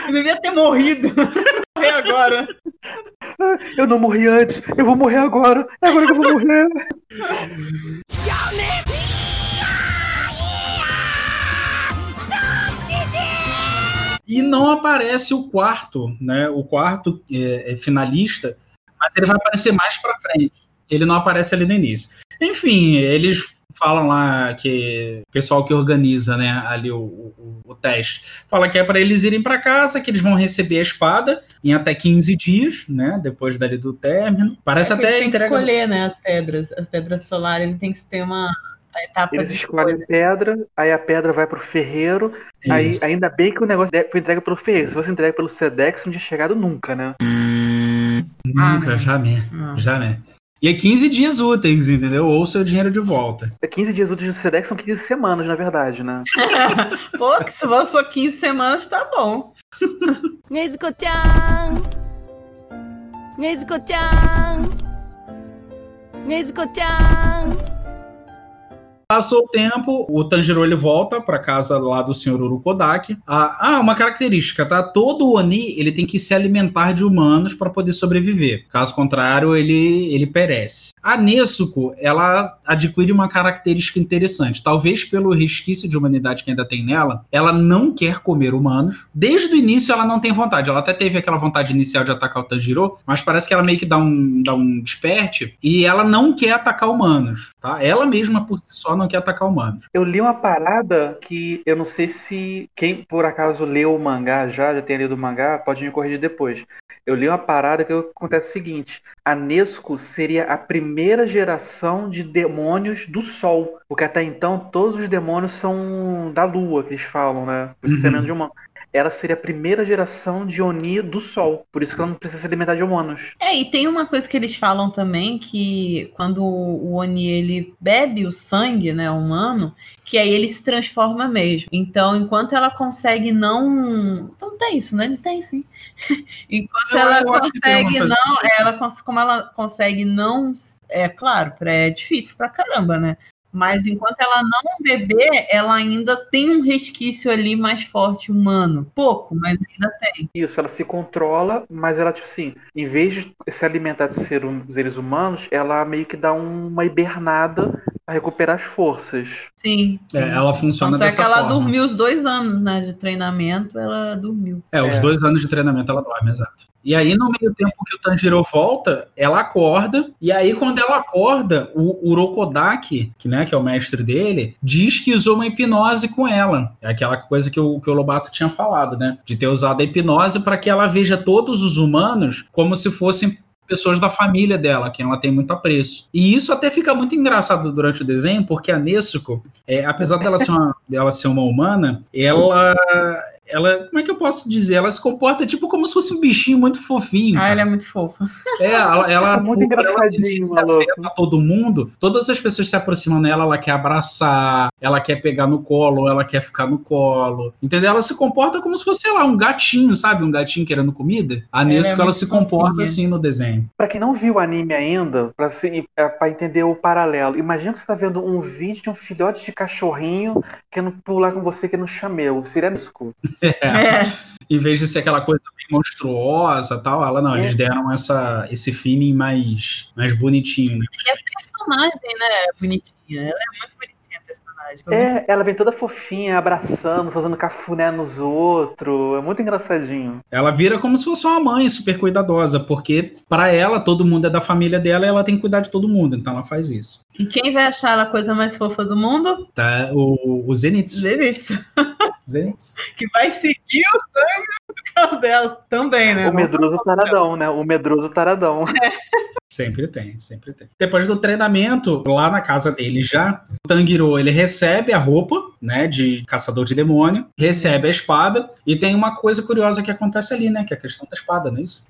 Eu devia ter morrido. Morrer agora. Eu não morri antes, eu vou morrer agora. É agora que eu vou morrer. E não aparece o quarto, né? O quarto é, é finalista, mas ele vai aparecer mais para frente. Ele não aparece ali no início. Enfim, eles falam lá que o pessoal que organiza, né, ali o, o, o teste, fala que é para eles irem para casa, que eles vão receber a espada em até 15 dias, né, depois dali do término. Parece É que até eles têm que entrega... escolher, né, as pedras. As pedras solares, ele tem que ter uma a etapa Eles escolhem escolha. pedra, aí a pedra vai pro ferreiro. Aí, Isso. ainda bem que o negócio foi entregue pelo ferreiro. Se fosse entregue pelo Sedex, não tinha chegado nunca, né? Nunca, ah, né? jamais. Ah. Jamais. E é 15 dias úteis, entendeu? Ou seu dinheiro de volta. É 15 dias úteis do SEDEX são 15 semanas, na verdade, né? Pô, que se for só 15 semanas, tá bom. Nezuko-chan! Nezuko-chan! Nezuko-chan! Passou o tempo, o Tanjiro ele volta pra casa lá do senhor Urukodaki. Ah, ah, uma característica, tá? Todo Oni ele tem que se alimentar de humanos para poder sobreviver. Caso contrário, ele, ele perece. A Nezuko, ela adquire uma característica interessante. Talvez pelo resquício de humanidade que ainda tem nela, ela não quer comer humanos. Desde o início ela não tem vontade. Ela até teve aquela vontade inicial de atacar o Tanjiro, mas parece que ela meio que dá um, dá um desperte e ela não quer atacar humanos, tá? Ela mesma por si só não quer atacar humanos. Eu li uma parada que eu não sei se quem por acaso leu o mangá já, já tenha lido o mangá, pode me corrigir depois. Eu li uma parada que acontece o seguinte: a Nesco seria a primeira geração de demônios do Sol. Porque até então todos os demônios são da Lua, que eles falam, né? Por isso que Uhum. de humano. Ela seria a primeira geração de Oni do Sol. Por isso que ela não precisa se alimentar de humanos. É, e tem uma coisa que eles falam também, que quando o Oni ele bebe o sangue, né, humano, que aí ele se transforma mesmo. Então, enquanto ela consegue não... Então tem isso, né? Ele tem sim. enquanto Eu- ela consegue não... assim. Ela, cons- como ela consegue não... É claro, é difícil pra caramba, né? Mas enquanto ela não beber, ela ainda tem um resquício ali mais forte humano. Pouco, mas ainda tem. Isso, ela se controla, mas ela, tipo assim, em vez de se alimentar de ser um- seres humanos, ela meio que dá uma hibernada pra recuperar as forças. Sim. sim. É, ela funciona Tanto é dessa que ela forma. dormiu os dois anos né, de treinamento, ela dormiu. É, os É. dois anos de treinamento ela dorme, exato. E aí, no meio tempo que o Tanjiro volta, ela acorda, e aí, quando ela acorda, o Urokodaki, que, né, que é o mestre dele, diz que usou uma hipnose com ela. É aquela coisa que o, que o Lobato tinha falado, né? De ter usado a hipnose para que ela veja todos os humanos como se fossem pessoas da família dela, que ela tem muito apreço. E isso até fica muito engraçado durante o desenho, porque a Nezuko, é, apesar dela ser, uma, dela ser uma humana, ela ela, como é que eu posso dizer? Ela se comporta tipo como se fosse um bichinho muito fofinho. Ah, cara. ela é muito fofa. É, ela, ela É muito por ela engraçadinho, se maluco. afeta a todo mundo. Todas as pessoas se aproximam dela, ela quer abraçar, ela quer pegar no colo, ela quer ficar no colo. Entendeu? Ela se comporta como se fosse, sei lá, um gatinho, sabe? Um gatinho querendo comida. A Ela é Nesco, ela, se comporta fofinha. assim no desenho. Pra quem não viu o anime ainda, pra, você, é, pra entender o paralelo, imagina que você tá vendo um vídeo de um filhote de cachorrinho querendo pular com você que no chameu. Seria Nesco. É. Em vez de ser aquela coisa bem monstruosa e tal, ela não, É. eles deram essa, esse feeling mais, mais bonitinho, né? personagem, né? Bonitinha. Ela é muito bonitinha personagem. Muito- É, ela vem toda fofinha, abraçando, fazendo cafuné nos outros. É muito engraçadinho. Ela vira como se fosse uma mãe super cuidadosa, porque para ela todo mundo é da família dela e ela tem que cuidar de todo mundo, então ela faz isso. E quem vai achar ela a coisa mais fofa do mundo? Tá? O, o Zenitsu. Zenitsu. Zenitsu. Que vai seguir o sangue do carro dela também, né? O medroso taradão, né? O medroso taradão. Sempre tem, sempre tem. Depois do treinamento, lá na casa dele já, o Tanjiro, ele recebe a roupa, né, de caçador de demônio, recebe a espada, e tem uma coisa curiosa que acontece ali, né, que é a questão da espada, não é isso?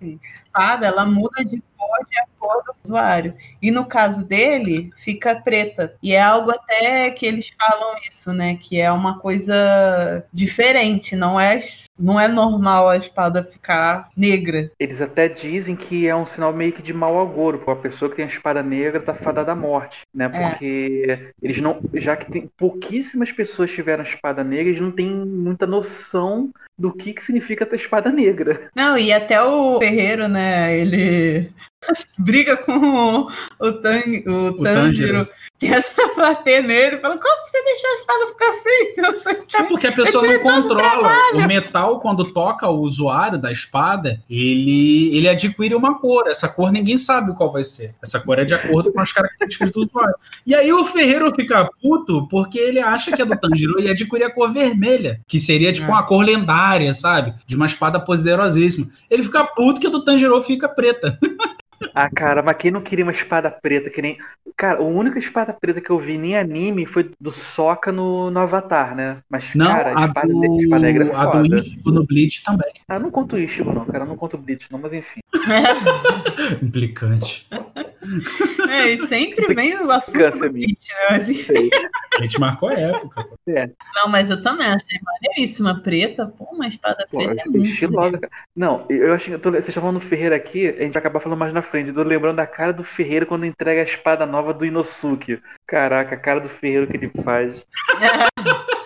espada, ela muda de cor de acordo com o usuário. E no caso dele, fica preta. E é algo até que eles falam isso, né? Que é uma coisa diferente. Não é, não é normal a espada ficar negra. Eles até dizem que é um sinal meio que de mau agouro, porque a pessoa que tem a espada negra tá fadada à morte, né? É. Porque eles não. Já que tem pouquíssimas pessoas tiveram espada negra, eles não têm muita noção do que, que significa ter espada negra. Não, e até o ferreiro, né? Ele briga com o, o, Tan, o, Tanjiro, quer bater nele, fala, como você deixou a espada ficar assim? Não sei. É porque a pessoa não controla. O metal, quando toca o usuário da espada, ele, ele adquire uma cor. Essa cor ninguém sabe qual vai ser. Essa cor é de acordo com as características do usuário. E aí o ferreiro fica puto porque ele acha que é do Tanjiro e adquire a cor vermelha, que seria tipo É. uma cor lendária, sabe? De uma espada poderosíssima. Ele fica puto que a do Tanjiro fica preta. Ah, cara, mas quem não queria uma espada preta que nem. Cara, a única espada preta que eu vi em anime foi do Sokka no, no Avatar, né? Mas, Não, cara, a a espada, do, a espada negra é a do. Ichigo no Bleach também. Ah, eu não conto o Ichigo, não, cara. Eu não conto o Bleach, não, mas enfim. Implicante. É, e sempre vem o assunto do. Bleach, né? Mas, Sei. A gente marcou a época. pô. não, mas eu também achei maneiríssima. Preta, pô, uma espada Pô, preta é muito estilosa, cara. Não, eu acho que. tô- Vocês estão falando do Ferreira aqui, a gente vai acabar falando mais na frente. Eu tô lembrando da cara do Ferreira quando entrega a espada nova do Inosuke. Caraca, a cara do Ferreiro que ele faz.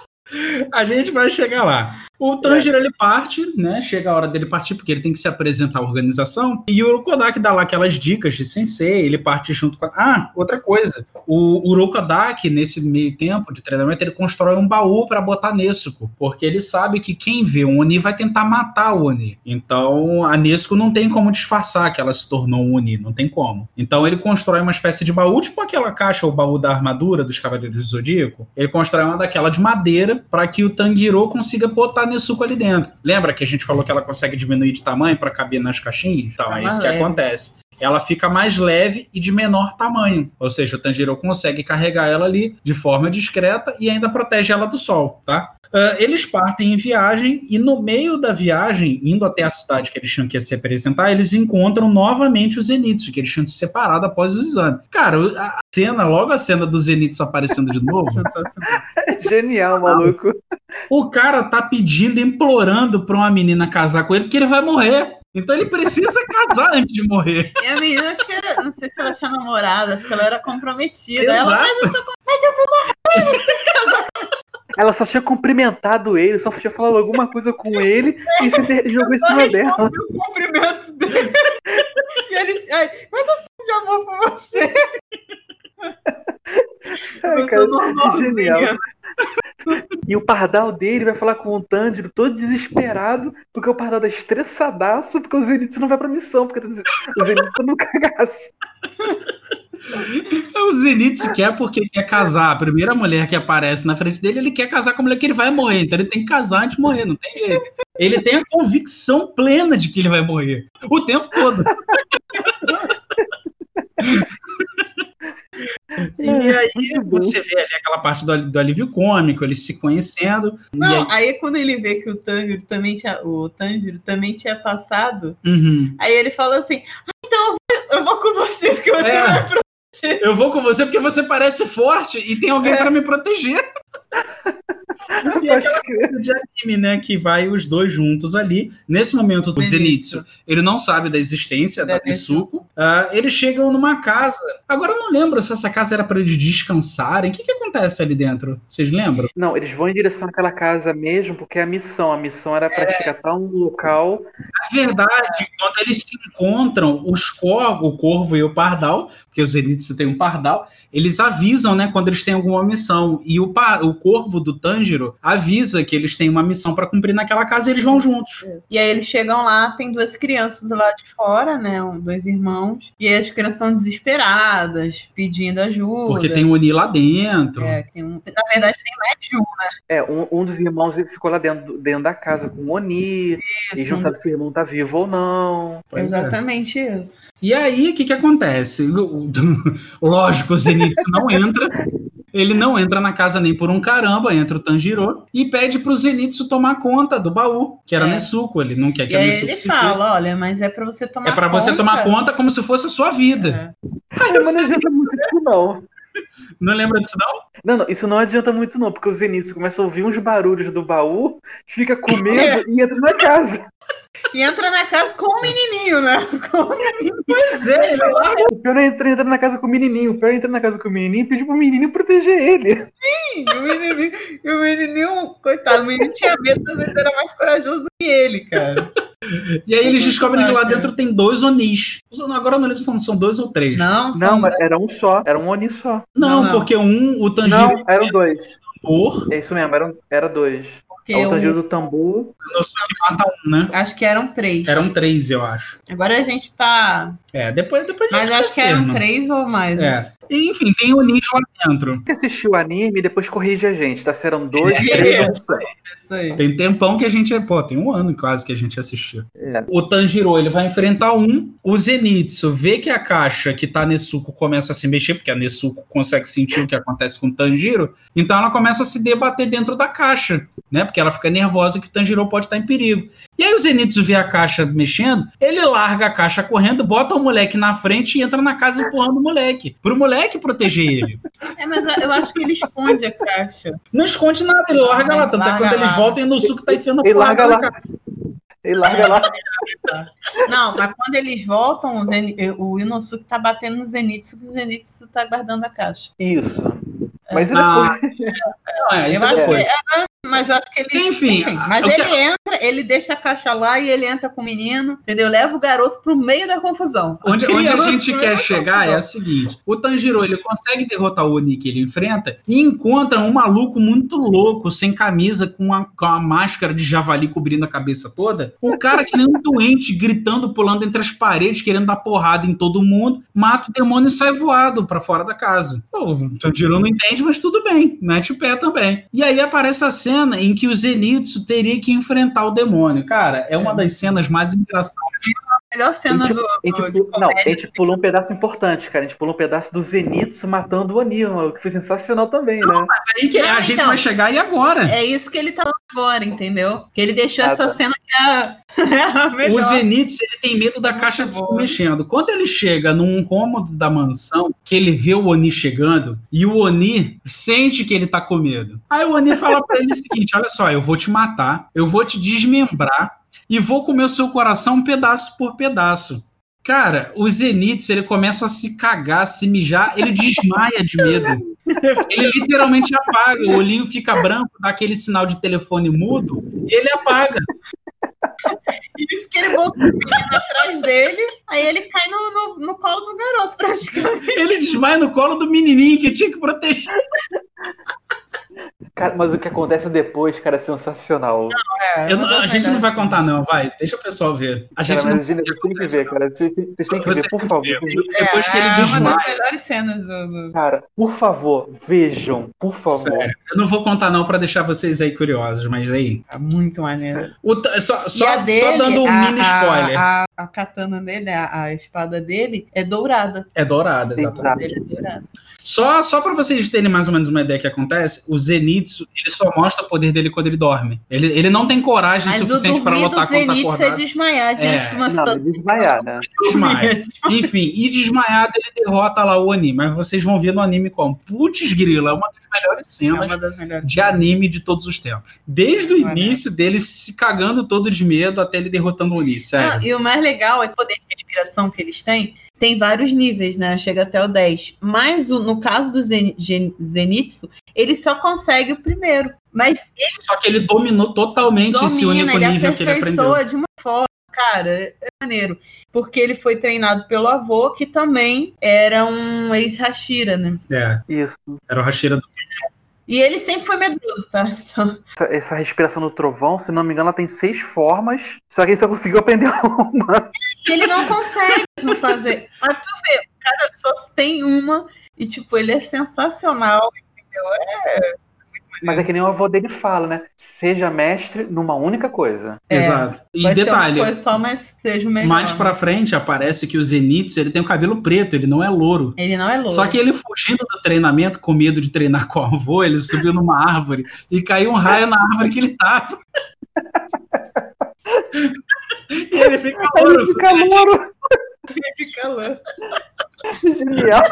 A gente vai chegar lá. O Tanjiro ele parte, né? Chega a hora dele partir, porque ele tem que se apresentar à organização. E o Urokodaki dá lá aquelas dicas de sensei, ele parte junto com. a- Ah, outra coisa. O Urokodaki, nesse meio tempo de treinamento, ele constrói um baú para botar Nesuko, porque ele sabe que quem vê o Oni vai tentar matar o Oni. Então a Nesuko não tem como disfarçar que ela se tornou um Oni, não tem como. Então ele constrói uma espécie de baú, tipo aquela caixa, o baú da armadura dos Cavaleiros do Zodíaco. Ele constrói uma daquela de madeira para que o Tanjiro consiga botar Nesuko ali dentro. Lembra que a gente falou que ela consegue diminuir de tamanho para caber nas caixinhas? Então é isso que leve. acontece. Ela fica mais leve e de menor tamanho. Ou seja, o Tanjiro consegue carregar ela ali de forma discreta e ainda protege ela do sol, tá? Ah, eles partem em viagem e no meio da viagem, indo até a cidade que eles tinham que se apresentar, eles encontram novamente os Zenitsu, que eles tinham se separado após o exame. Cara, o- a cena, logo a cena dos Zenitsu aparecendo de novo. É genial, maluco. o cara tá pedindo, implorando pra uma menina casar com ele, porque ele vai morrer. Então ele precisa casar antes de morrer. E a menina, acho que era, não sei se ela tinha namorada, acho que ela era comprometida. Ela, Exato. mas eu sou mas eu vou Ela só tinha cumprimentado ele, só tinha falado alguma coisa com ele e se de- jogou em cima dela. o cumprimento dele. E ele, ai, mas eu estou de amor por você. Ai, eu cara, sou normalzinha. E o pardal dele vai falar com o Tanjiro todo desesperado, porque o pardal tá estressadaço, porque o Zenitsu não vai pra missão, porque o Zenitsu tá no cagaço. O Zenitsu quer porque quer casar. A primeira mulher que aparece na frente dele, ele quer casar com a mulher que ele vai morrer. Então ele tem que casar antes de morrer, não tem jeito. Ele tem a convicção plena de que ele vai morrer. O tempo todo. E aí Muito bom. você vê ali aquela parte do, do alívio cômico, eles se conhecendo. Não, aí, aí quando ele vê que o Tanjiro também tinha, o Tanjiro também tinha passado, Uhum. aí ele fala assim: ah, então eu vou, eu vou com você, porque você É. vai pro. Eu vou com você porque você parece forte e tem alguém É. pra me proteger. E Pode crer. de anime, né? Que vai os dois juntos ali. Nesse momento, o Zenitsu, ele não sabe da existência da Da Nesuko. Ah, eles chegam numa casa. Agora eu não lembro se essa casa era para eles descansarem. O que, que acontece ali dentro? Vocês lembram? Não, eles vão em direção àquela casa mesmo, porque é a missão. A missão era pra chegar a um local. Na verdade, quando eles se encontram, os corvos, o corvo e o pardal, porque o Zenitsu tem um pardal, eles avisam, né, quando eles têm alguma missão. E o, o corvo do Tanjiro avisa que eles têm uma missão para cumprir naquela casa e eles vão juntos. E aí eles chegam lá, tem duas crianças do lado de fora, né? Dois irmãos. E aí as crianças estão desesperadas, pedindo ajuda. Porque tem o Oni lá dentro. É, tem um- Na verdade, tem mais de um. É, um, um dos irmãos ficou lá dentro, dentro da casa com o Oni. Eles não Isso, sabem se o irmão tá vivo ou não. Pois é. Exatamente isso. E aí, o que que acontece? Lógico, o Zenitsu não entra. Ele não entra na casa nem por um caramba, entra o Tanjiro e pede pro Zenitsu tomar conta do baú, que era É. Nesuko. Ele não quer que E a Nesuko ele se fala, olha, mas é pra você tomar É pra você tomar conta como se fosse a sua vida. É. Aí Mas não adianta muito isso, não. não lembra disso, não? Não, não, isso não adianta muito, não, porque o Zenitsu começa a ouvir uns barulhos do baú, fica com medo e entra na casa. E entra na casa com o menininho, né? Com o Pois é, ele lá. O pior não é entrar, entrar na casa com o menininho. O pior é entrar na casa com o menininho e pedir pro menininho proteger ele. E o menininho, e o menininho, coitado, o menino tinha medo, mas ele era mais corajoso do que ele, cara. E aí eles descobrem que lá dentro tem dois Onis. Agora eu não lembro se são, são dois ou três. Não, Não, mas era um só. Era um Oni só. Não, Não, não. porque um, o Tanjiro Não, eram dois. por, É isso mesmo, eram, era dois. Porque o eu Tanjiro do Tambor. o Inosuke mata um, né? acho que eram três. Eram três, eu acho. Agora a gente tá. É, depois, depois a Mas acho que eram três ou mais. É. E, enfim, tem Onis lá dentro. que assistiu o anime e depois corrige a gente, tá? Se eram dois, É. três ou um só. Aí. Tem tempão que a gente. Pô, tem um ano quase que a gente assistiu. É. O Tanjiro, ele vai enfrentar um. O Zenitsu vê que a caixa que tá a Nesuko começa a se mexer, porque a Nesuko consegue sentir o que acontece com o Tanjiro. Então ela começa a se debater dentro da caixa, né? Porque ela fica nervosa que o Tanjiro pode estar em perigo. E aí o Zenitsu vê a caixa mexendo, ele larga a caixa correndo, bota o moleque na frente e entra na casa empurrando o moleque. Pro moleque proteger ele. É, mas eu acho que ele esconde a caixa. Não esconde nada, ele larga lá. Tanto é quando eles lá. voltam, o Inosuke tá enfiando a Ele porrada larga lá. cara. Ele larga lá. Não, mas quando eles voltam, o, Zen... o Inosuke tá batendo no Zenitsu, que o Zenitsu tá guardando a caixa. Isso. Mas e Ah, depois? Não, é, isso eu é que, depois. é, mas eu acho que ele. Enfim, mas eu ele quero- entra, ele deixa a caixa lá e ele entra com o menino, entendeu? Leva o garoto pro meio da confusão. Onde, onde a gente quer chegar é confusão. o seguinte: o Tanjiro ele consegue derrotar o Oni que ele enfrenta e encontra um maluco muito louco, sem camisa, com uma, com máscara de javali cobrindo a cabeça toda. O cara que nem um doente, gritando, pulando entre as paredes, querendo dar porrada em todo mundo, mata o demônio e sai voado pra fora da casa. Pô, o Tanjiro não entende, mas tudo bem, mete o pé também. E aí aparece a cena em que o Zenitsu teria que enfrentar o demônio. Cara, é uma das cenas mais engraçadas. Melhor cena A gente- do. A gente, do- não, a gente pulou um pedaço importante, cara. A gente pulou um pedaço do Zenitsu matando o Oni, o que foi sensacional também, né? Aí que a Não, gente então. vai chegar e agora? É isso que ele tá agora, entendeu? Que ele deixou Ah, essa tá. cena que é, é a O melhor. Zenitsu ele tem medo da caixa de se mexendo. Quando ele chega num cômodo da mansão, que ele vê o Oni chegando, e o Oni sente que ele tá com medo. Aí o Oni fala pra ele o seguinte: olha só, eu vou te matar, eu vou te desmembrar e vou comer o seu coração pedaço por pedaço. Cara, o Zenitsu, ele começa a se cagar, se mijar, ele desmaia de medo. Ele literalmente apaga, o olhinho fica branco, dá aquele sinal de telefone mudo, e ele apaga. Isso que ele botou atrás dele, aí ele cai no, no, no colo do garoto, praticamente. Ele desmaia no colo do menininho que tinha que proteger. Cara, mas o que acontece depois, cara, é sensacional. Eu não- a gente não vai contar, não, vai. Deixa o pessoal ver. A gente Cara, não... mas vocês vocês têm que ver, cara. Vocês têm, vocês têm que Vocês ver, por têm favor. ver. Vocês- Depois que ele é uma desmaia. das melhores cenas do. do- Cara, por favor, vejam, por favor. Sério. Eu não vou contar, não, pra deixar vocês aí curiosos, mas aí. Tá muito maneiro. O só, só, a dele, só dando um a- mini a- spoiler. A, a katana dele, a, a espada dele, é dourada. É dourada, A exatamente. espada dele é dourada. Só, só pra vocês terem mais ou menos uma ideia do que acontece, o Zenitsu, ele só mostra o poder dele quando ele dorme. Ele, ele não tem coragem Mas o suficiente do lutar contra Zenitsu é desmaiar diante É. de uma Não, situação. ele desmaiar, né? Desmaia. Enfim, e desmaiado ele derrota lá o Oni, mas vocês vão ver no anime como Putz Grila, é uma das melhores É cenas uma das melhores. de anime de todos os tempos. Desde o início dele se cagando todo de medo até ele derrotando o Oni, Não, sério. e o mais legal é que o poder de respiração que eles têm tem vários níveis, né? Chega até o 10. Mas o- no caso do Zen- Gen- Zenitsu, ele só consegue o primeiro. Mas Só que ele dominou totalmente esse domina, único ele nível que ele aprendeu. aperfeiçoa de uma forma. Cara, é maneiro. Porque ele foi treinado pelo avô, que também era um ex-Hashira, né? É, Isso. era o Hashira do E ele sempre foi medroso, tá? Então, Essa, essa respiração do trovão, se não me engano, ela tem seis formas. Só que ele só conseguiu aprender uma. Ele não consegue fazer. Mas tu vê, o cara só tem uma e, tipo, ele é sensacional. Entendeu? É. Mas é que nem o avô dele fala, né? Seja mestre numa única coisa. É, Exato. E detalhe, uma coisa só, mas seja melhor. mais pra frente aparece que o Zenitsu ele tem o cabelo preto, ele não é louro. Ele não é louco. Só que ele fugindo do treinamento, com medo de treinar com o avô, ele subiu numa árvore e caiu um raio na árvore que ele tava. e ele fica louro. ele fica louro. ele fica louco. Genial.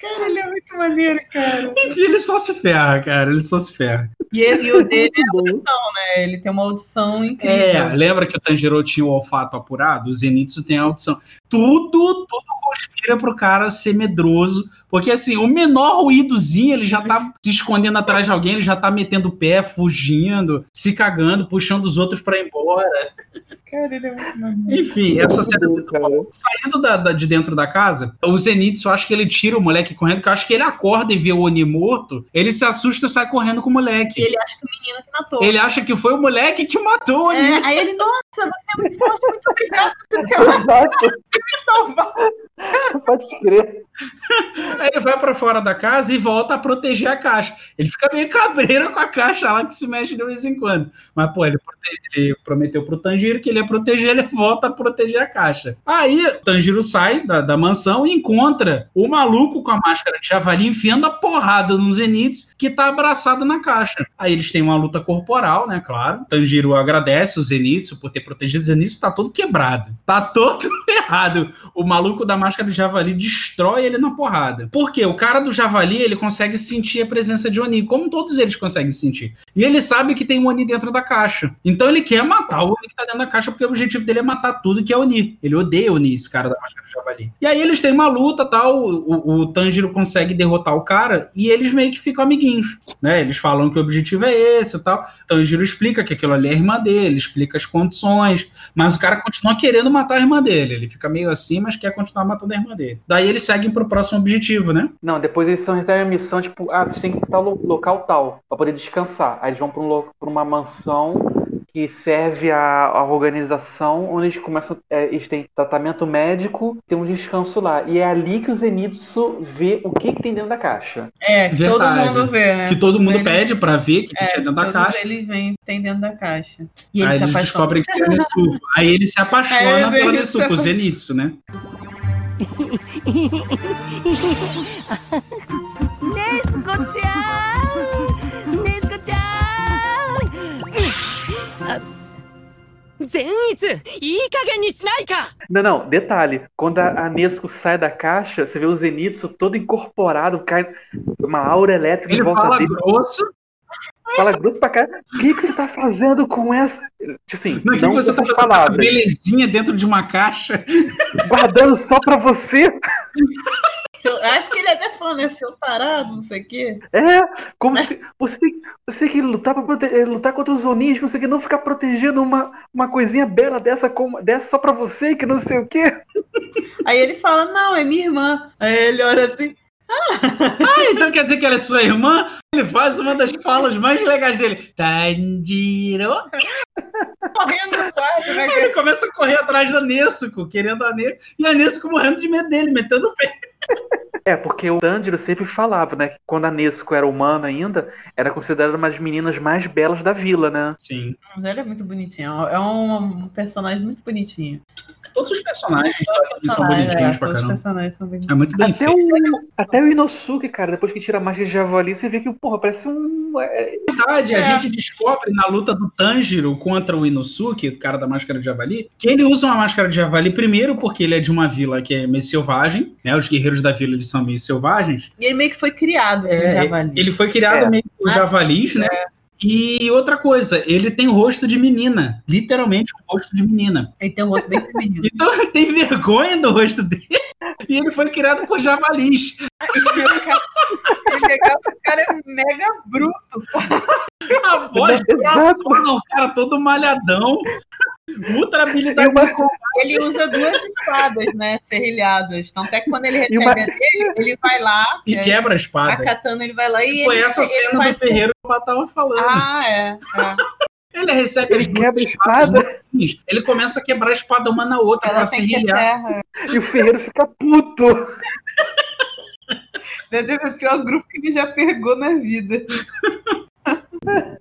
Cara, ele é muito maneiro, cara. Enfim, ele só se ferra, cara. Ele só se ferra. E, ele, e o dele é audição, né? Ele tem uma audição incrível. É, lembra que o Tanjiro tinha o olfato apurado? O Zenitsu tem a audição. Tudo, tudo conspira pro cara ser medroso. Porque, assim, o menor ruídozinho, ele já tá se escondendo atrás de alguém, ele já tá metendo o pé, fugindo, se cagando, puxando os outros pra ir embora. Cara, ele é muito. Enfim, essa cena saindo da- da- de dentro da casa, o Zenitsu, eu acho que ele tira o moleque correndo, que eu acho que ele acorda e vê o Oni morto, ele se assusta e sai correndo com o E moleque. ele acha que o menino que matou. Ele acha que foi o moleque que matou o Oni. É, aí ele, nossa, você é muito forte, muito obrigado por ter me salvado. pode crer. Aí ele vai pra fora da casa e volta a proteger a caixa. Ele fica meio cabreiro com a caixa lá que se mexe de vez em quando. Mas, pô, ele, ele prometeu pro Tanjiro que ele ia proteger, ele volta a proteger a caixa. Aí Tanjiro sai da, da mansão e encontra o maluco com a máscara de javali enfiando a porrada no Zenitsu que tá abraçado na caixa. Aí eles têm uma luta corporal, né? Claro. Tanjiro agradece o Zenitsu por ter protegido o Zenitsu, tá todo quebrado. Tá todo errado. O maluco da máscara de javali destrói ele na porrada. Por quê? O cara do javali, ele consegue sentir a presença de Oni, como todos eles conseguem sentir. E ele sabe que tem um Oni dentro da caixa. Então ele quer matar o Oni que tá dentro da caixa, porque o objetivo dele é matar tudo que é Oni. Ele odeia Oni, esse cara da máscara de javali. E aí eles têm uma luta, tal, o, o, Tanjiro consegue derrotar o cara, e eles meio que ficam amiguinhos, né? Eles falam que o objetivo é esse e tal. Tanjiro explica que aquilo ali é a irmã dele, explica as condições, mas o cara continua querendo matar a irmã dele. Ele fica meio assim, mas quer continuar matando a irmã dele. Daí eles seguem pro próximo objetivo, né? Não, depois eles só recebem a missão, tipo, ah, vocês têm que tal lo- local tal, pra poder descansar. Aí eles vão pra, um uma mansão que serve a, a organização, onde eles começam, é, eles têm tratamento médico, tem um descanso lá. E é ali que o Zenitsu vê o que, que tem dentro da caixa. É, que todo mundo vê, né? Que todo mundo Ele- pede pra ver o que, que É, tinha dentro da caixa. eles vêm, tem dentro da caixa. E ele Aí se eles descobrem que é a Nessuko. Aí ele se apaixona ele pela se Nessuko, o. Zenitsu, né? Não, não, detalhe. Quando a, a Nesco sai da caixa, você vê o Zenitsu todo incorporado, cai uma aura elétrica Ele em volta fala dele. grosso, Fala grosso pra cara. O que, que você tá fazendo com essa. Tipo assim, não, que não com você tá essas essa palavras. belezinha dentro de uma caixa. Guardando só pra você. Seu- acho que ele até falou, né? Seu tarado, não sei o quê. É, como se você tem, você tem que lutar para proteger, lutar contra os Onis, você que não ficar protegendo uma, uma coisinha bela dessa, como, dessa só pra você, que não sei o quê. Aí ele fala, não, é minha irmã. Aí ele olha assim, Ah, então quer dizer que ela é sua irmã? Ele faz uma das falas mais legais dele. Tanjiro. correndo no quarto, né? Aí ele começa a correr atrás da Nessuko, querendo a Nessuko. E a Nessuko morrendo de medo dele, metendo o pé. É, porque o Tanjiro sempre falava, né, que quando a Nesco era humana ainda, era considerada uma das meninas mais belas da vila, né? Sim. Mas ele é muito bonitinho. É um personagem muito bonitinho. Todos os personagens Todos são bonitinhos é, pra todos os caramba. personagens são bem É muito bem Até feito. o, até o Inosuke, cara, depois que tira a máscara de javali, você vê que, porra, parece um. é, verdade, a É. gente descobre na luta do Tanjiro contra o Inosuke, o cara da máscara de javali, que ele usa uma máscara de javali primeiro porque ele é de uma vila que é meio selvagem, né? Os guerreiros da vila eles são meio selvagens. E ele meio que foi criado com É, javali. Ele foi criado É. meio com Nossa, javalis, né? E outra coisa, ele tem rosto de menina, literalmente um rosto de menina. Ele tem um rosto bem feminino. Então ele tem vergonha do rosto dele. E ele foi criado por javalis. E o legal é que o cara é mega bruto, sabe? A voz Exato. grossona, o cara todo malhadão. Ultra habilidade. E uma- Ele usa duas espadas, né? Serrilhadas. Tanto é que quando ele recebe uma- a dele, ele vai lá. E é, quebra a A espada. katana ele vai lá e Foi ele, essa ele cena do Ferreiro que eu tava falando. Ah, é. é. Ele recebe Ele quebra a espadas espada. Ele começa a quebrar a espada uma na outra Ela pra serrilhar. e o Ferreiro fica puto. Deve ser o pior grupo que ele já pegou na vida.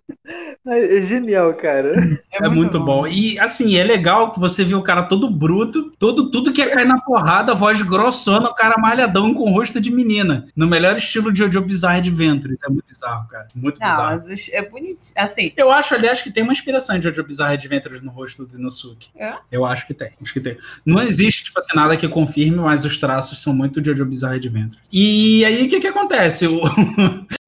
É é genial, cara. É muito, bom. E assim, é legal que você vê o cara todo bruto, todo tudo que é cair na porrada, voz grossona, o cara malhadão com rosto de menina. No melhor estilo de Jojo Bizarre Adventures. É muito bizarro, cara. Muito Não, bizarro. mas é bonitinho. Assim, Eu acho, aliás, que tem uma inspiração de Jojo Bizarre Adventures no rosto do Inosuke. É? Eu acho que tem, acho que tem. Não existe, tipo assim, nada que confirme, mas os traços são muito de Jojo Bizarre Adventures. E aí, o que que acontece? O-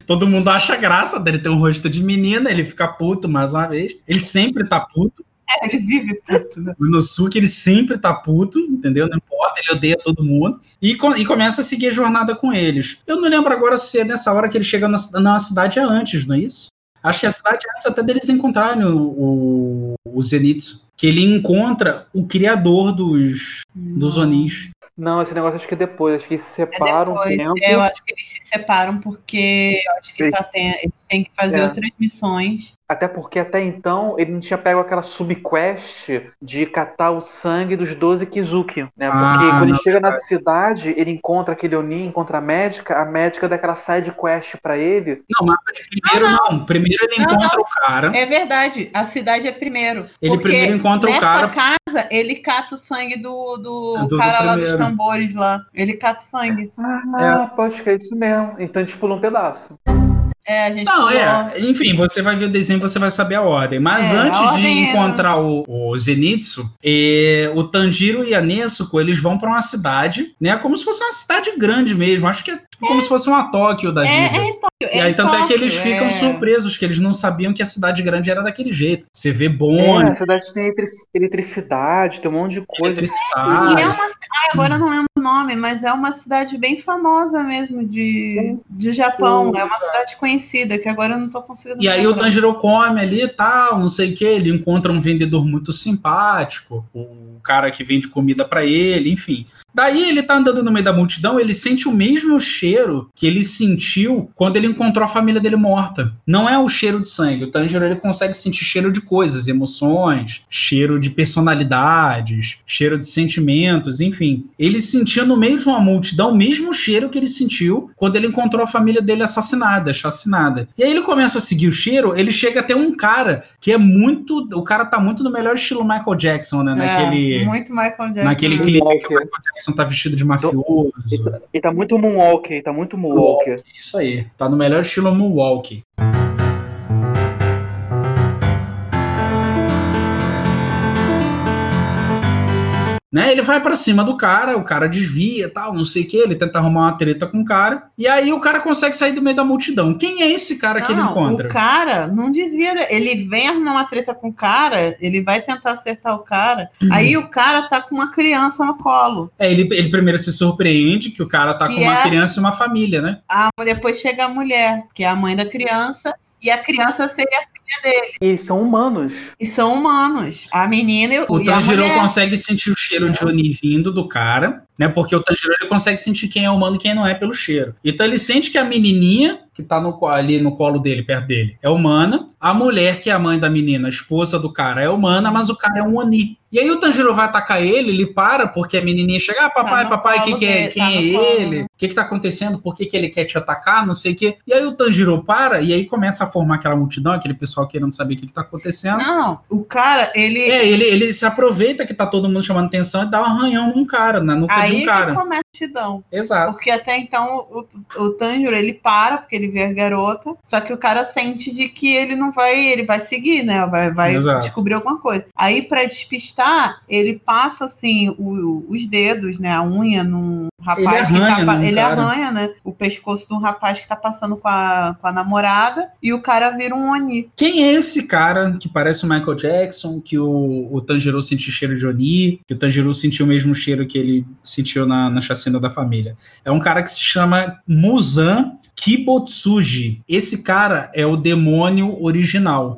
Todo mundo acha graça dele ter um rosto de menina, ele fica puto mais uma vez. Ele sempre tá puto. é, ele vive puto, né? O Inosuke, ele sempre tá puto, entendeu? Não importa, ele odeia todo mundo. E, e começa a seguir a jornada com eles. Eu não lembro agora se é nessa hora que ele chega na, na cidade é antes, não é isso? Acho que a cidade antes até deles encontrarem o, o, o Zenitsu. Que ele encontra o criador dos, dos Onis. Não, esse negócio acho que é depois, acho que eles se separam Depois, um tempo. é, eu acho que eles se separam porque eu acho que tá ten- eles têm que fazer É. outras missões. Até porque até então ele não tinha pego aquela subquest de catar o sangue dos 12 Kizuki, né? Porque Ah, quando ele chega na cidade, ele encontra aquele Oni, encontra a médica, a médica dá aquela side quest pra ele. Não, mas primeiro não. Primeiro ele Não, encontra o cara. É verdade, a cidade é primeiro. Ele porque primeiro encontra o nessa cara. casa, ele cata o sangue do, do, Do- do cara lá dos tambores lá. Ele cata o sangue. Ah, pode crer, isso mesmo. Então a gente pula um pedaço. É, a gente Não, é. Enfim, você vai ver o desenho você vai saber a ordem. Mas É, antes de é- encontrar o, o Zenitsu, eh, o Tanjiro e a Nezuko, eles vão pra uma cidade, né? Como se fosse uma cidade grande mesmo. Acho que é tipo como se fosse uma Tóquio da É, vida. é Tóquio. E aí, em tanto é que eles ficam é. surpresos, que eles não sabiam que a cidade grande era daquele jeito. Você vê É, bonde, a cidade tem eletric- eletricidade, tem um monte de coisa. eletricidade. E é uma. Ai, agora eu não lembro nome, mas é uma cidade bem famosa mesmo de, de Japão. É uma cidade conhecida, que agora eu não tô conseguindo. E aí o. Tanjiro come ali e tal, não sei o que, ele encontra um vendedor muito simpático, o cara que vende comida pra ele, enfim. Daí ele tá andando no meio da multidão, ele sente o mesmo cheiro que ele sentiu quando ele encontrou a família dele morta. Não é o cheiro de sangue, o Tanjiro ele consegue sentir cheiro de coisas, emoções, cheiro de personalidades, cheiro de sentimentos, enfim. Ele sentia no meio de uma multidão o mesmo cheiro que ele sentiu quando ele encontrou a família dele assassinada, chacinada. E aí ele começa a seguir o cheiro, ele chega até um cara que é muito. O cara tá muito no melhor estilo Michael Jackson, né? É, Naquele. Muito Michael Jackson. Naquele clipe que o. Michael Jackson tá vestido de mafioso. Ele tá muito Moonwalker, tá muito Moonwalker. Isso aí. Tá no melhor estilo Moonwalk. Né, ele vai pra cima do cara, o cara desvia tal, não sei o que, ele tenta arrumar uma treta com o cara, e aí o cara consegue sair do meio da multidão. Quem é esse cara que ele Não, encontra? o cara não desvia. Ele vem arrumar uma treta com o cara, ele vai tentar acertar o cara. Uhum. Aí o cara tá com uma criança no colo. É, ele, ele primeiro se surpreende que o cara tá Que com uma é- criança e uma família, né? A, depois chega a mulher, que é a mãe da criança, e a criança seria dele. E são humanos. E são humanos. A menina e, O Tanjiro consegue sentir o cheiro de Oni vindo do cara, né? Porque o Tanjiro ele consegue sentir quem é humano e quem não é pelo cheiro. Então ele sente que a menininha que tá no, ali no colo dele, perto dele, é humana. A mulher, que é a mãe da menina, a esposa do cara, é humana, mas o cara é um Oni. E aí o Tanjiro vai atacar ele, ele para, porque a menininha chega, ah, papai, no papai, quem, que é, dele, quem tá é ele? O que que tá acontecendo? Por que, que ele quer te atacar? Não sei o quê. E aí o Tanjiro para, e aí começa a formar aquela multidão, aquele pessoal querendo saber o que, que tá acontecendo. Não, o cara, ele. É, ele, ele se aproveita que tá todo mundo chamando atenção e dá um arranhão num cara, na nuca de aí um que cara. começa a. Exato. Porque até então o, o Tanjiro ele para, porque ele vê a garota, só que o cara sente de que ele não vai, ele vai seguir, né? Vai, vai Exato. descobrir alguma coisa. Aí, pra despistar, ele passa assim o- os dedos, né? A unha num rapaz Ele que arranha tá. pa- num Ele cara. arranha, né? O pescoço de um rapaz que tá passando com a, com a namorada e o cara vira um Oni. Quem é esse cara que parece o Michael Jackson, que o, o Tanjiro sentiu cheiro de Oni, que o Tanjiro sentiu o mesmo cheiro que ele sentiu na, na chacina da família? É um cara que se chama Muzan Kibotsuji. Esse cara é o demônio original.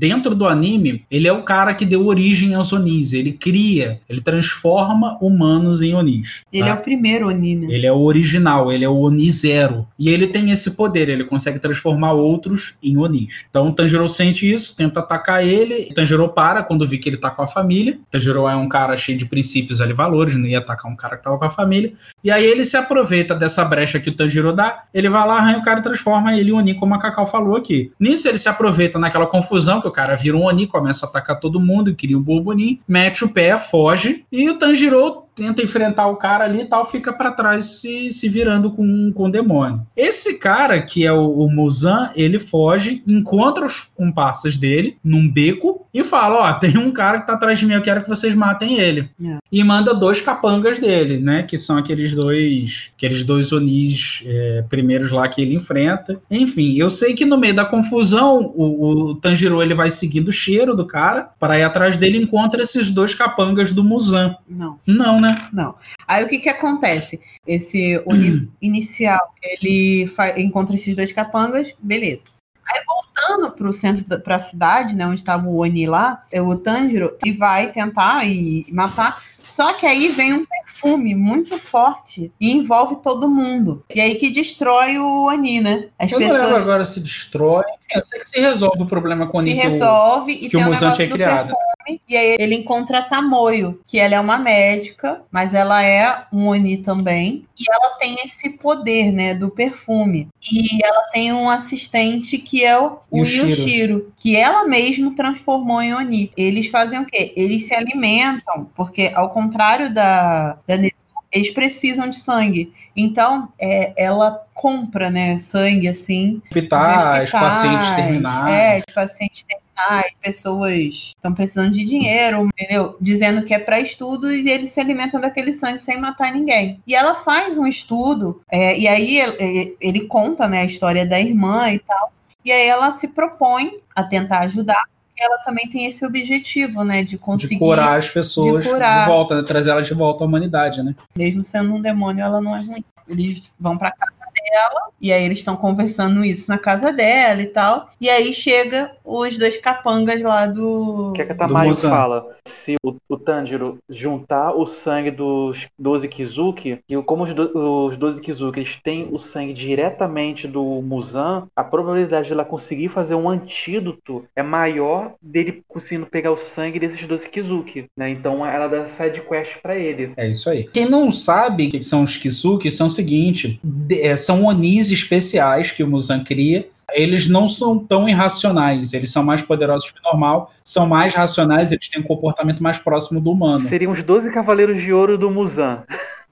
Dentro do anime, ele é o cara que deu origem aos Onis. Ele cria, ele transforma humanos em Onis. Ele tá? é o primeiro Oni, né? Ele é o original, ele é o Oni Zero. E ele tem esse poder, ele consegue transformar outros em Onis. Então o Tanjiro sente isso, tenta atacar ele. O Tanjiro para quando vê que ele tá com a família. O Tanjiro é um cara cheio de princípios ali, valores, não ia atacar um cara que tava com a família. E aí ele se aproveita dessa brecha que o Tanjiro dá, ele vai lá, arranha o cara e transforma ele em Oni, como a Cacau falou aqui. Nisso ele se aproveita naquela confusão, que o cara vira um Oni, começa a atacar todo mundo, cria um Bobonin, mete o pé, foge, e o Tanjiro tenta enfrentar o cara ali e tal, fica pra trás se, se virando com, com o demônio. Esse cara, que é o, o Muzan, ele foge, encontra os comparsas dele num beco, e fala: Ó, tem um cara que tá atrás de mim, eu quero que vocês matem ele. É. E manda dois capangas dele, né? Que são aqueles dois. Aqueles dois Onis é, primeiros lá que ele enfrenta. Enfim, eu sei que no meio da confusão, o, o Tanjiro ele vai seguindo o cheiro do cara. Para ir atrás dele, encontra esses dois capangas do Muzan. Não. Não, né? Não. Aí o que que acontece? Esse inicial, ele encontra esses dois capangas, beleza. Aí voltando pro centro, da, pra cidade, né, onde estava o Oni lá, é o Tanjiro, e vai tentar e matar. Só que aí vem um perfume muito forte e envolve todo mundo. E aí que destrói o Oni, né? As Eu pessoas agora se destrói. Eu sei que se resolve o problema com o se Oni, que o- resolve e que o tem o Muzan negócio do criado. perfume. E aí ele encontra a Tamoio, que ela é uma médica, mas ela é um Oni também. E ela tem esse poder, né, do perfume. E ela tem um assistente que é o, o Yushiro. Yushiro, que ela mesma transformou em Oni. Eles fazem o quê? Eles se alimentam, porque ao contrário da, da eles precisam de sangue. Então, é, ela compra, né, sangue, assim, hospitais, hospitais, pacientes terminais. É, de pacientes terminais, pessoas estão precisando de dinheiro, entendeu? Dizendo que é para estudo e eles se alimentam daquele sangue sem matar ninguém. E ela faz um estudo, é, e aí ele, ele conta né, a história da irmã e tal. E aí ela se propõe a tentar ajudar, ela também tem esse objetivo, né? De conseguir, de curar as pessoas de curar. de volta, né? trazer elas de volta à humanidade, né? mesmo sendo um demônio, ela não é ruim. Eles vão pra casa dela, e aí eles estão conversando isso na casa dela e tal. E aí chega os dois capangas lá do. O que, é que a Tamayo fala? Se o, o Tanjiro juntar o sangue dos 12 Kizuki, e como os, do, os 12 Kizuki eles têm o sangue diretamente do Muzan, a probabilidade de ela conseguir fazer um antídoto é maior dele conseguindo pegar o sangue desses 12 Kizuki. Né? Então ela dá side quest pra ele. É isso aí. Quem não sabe o que são os Kizuki, são o seguinte: de- é, são Onis especiais que o Muzan cria. Eles não são tão irracionais, eles são mais poderosos que o normal, são mais racionais, eles têm um comportamento mais próximo do humano. Seriam os 12 Cavaleiros de Ouro do Muzan.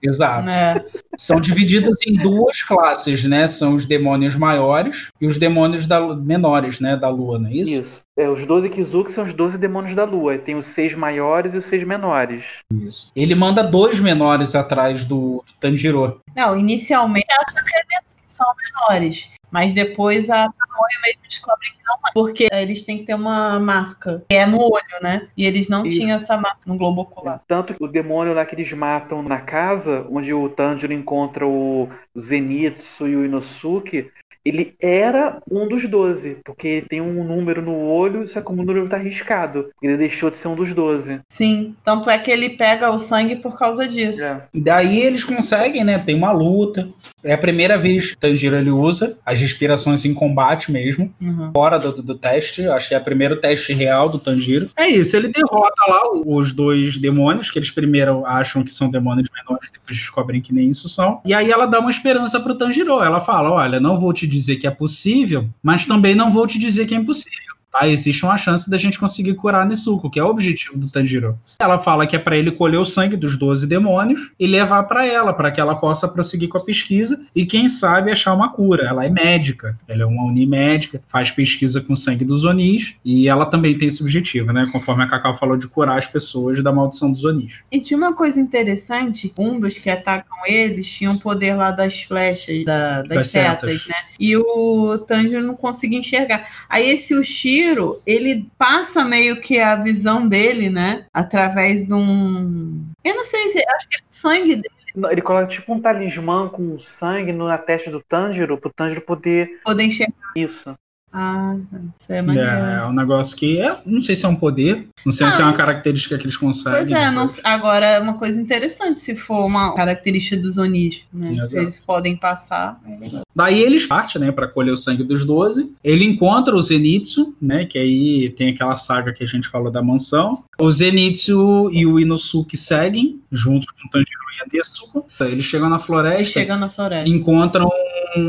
Exato. né? São divididos em duas classes, né? São os demônios maiores e os demônios da, menores, né? Da lua, não é isso? Isso. É, os 12 Kizuki são os 12 demônios da lua. Tem os seis maiores e os seis menores. Isso. Ele manda dois menores atrás do Tanjiro. Não, inicialmente ela acredita que são menores. Mas depois a Tamoio mesmo descobre que não é. Porque eles têm que ter uma marca. Que é no olho, né? E eles não Isso. tinham essa marca no globo ocular. Tanto que o demônio lá que eles matam na casa, onde o Tanjiro encontra o Zenitsu e o Inosuke, ele era um dos 12, porque tem um número no olho, só que o número tá riscado. Ele deixou de ser um dos 12. Sim. Tanto é que ele pega o sangue por causa disso. É. E daí eles conseguem, né? Tem uma luta. É a primeira vez que o Tanjiro ele usa as respirações em combate mesmo, Uhum. fora do, do teste. Acho que é o primeiro teste real do Tanjiro. É isso, ele derrota lá os dois demônios, que eles primeiro acham que são demônios menores, depois descobrem que nem isso são. E aí ela dá uma esperança pro Tanjiro. Ela fala: Olha, não vou te dizer que é possível, mas também não vou te dizer que é impossível. Tá, existe uma chance da gente conseguir curar Nezuko, que é o objetivo do Tanjiro. Ela fala que é para ele colher o sangue dos 12 demônios e levar para ela, para que ela possa prosseguir com a pesquisa e, quem sabe, achar uma cura. Ela é médica, ela é uma Oni médica, faz pesquisa com o sangue dos Onis e ela também tem esse objetivo, né? Conforme a Cacau falou, de curar as pessoas da maldição dos Onis. E tinha uma coisa interessante, um dos que atacam eles tinha o poder lá das flechas, da- das, Das setas, setas. né? E o Tanjiro não conseguia enxergar. Aí esse Ushiro, ele passa meio que a visão dele, né? Através de um... Eu não sei se... Acho que é o sangue dele Ele coloca tipo um talismã com sangue na testa do Tanjiro, pro Tanjiro poder. poder enxergar. Isso. Ah, isso é maneiro. É, é um negócio que é, não sei se é um poder, não sei Ah, se é uma característica que eles conseguem. Pois é, não- agora é uma coisa interessante se for uma característica dos Onis, né? Exato. Se eles podem passar, é. Daí eles partem, né, para colher o sangue dos 12. Ele encontra o Zenitsu, né, que aí tem aquela saga que a gente falou da mansão. O Zenitsu e o Inosuke seguem, juntos com o Tanjiro e a Nezuko. Eles chegam na floresta, Chegando na floresta. encontram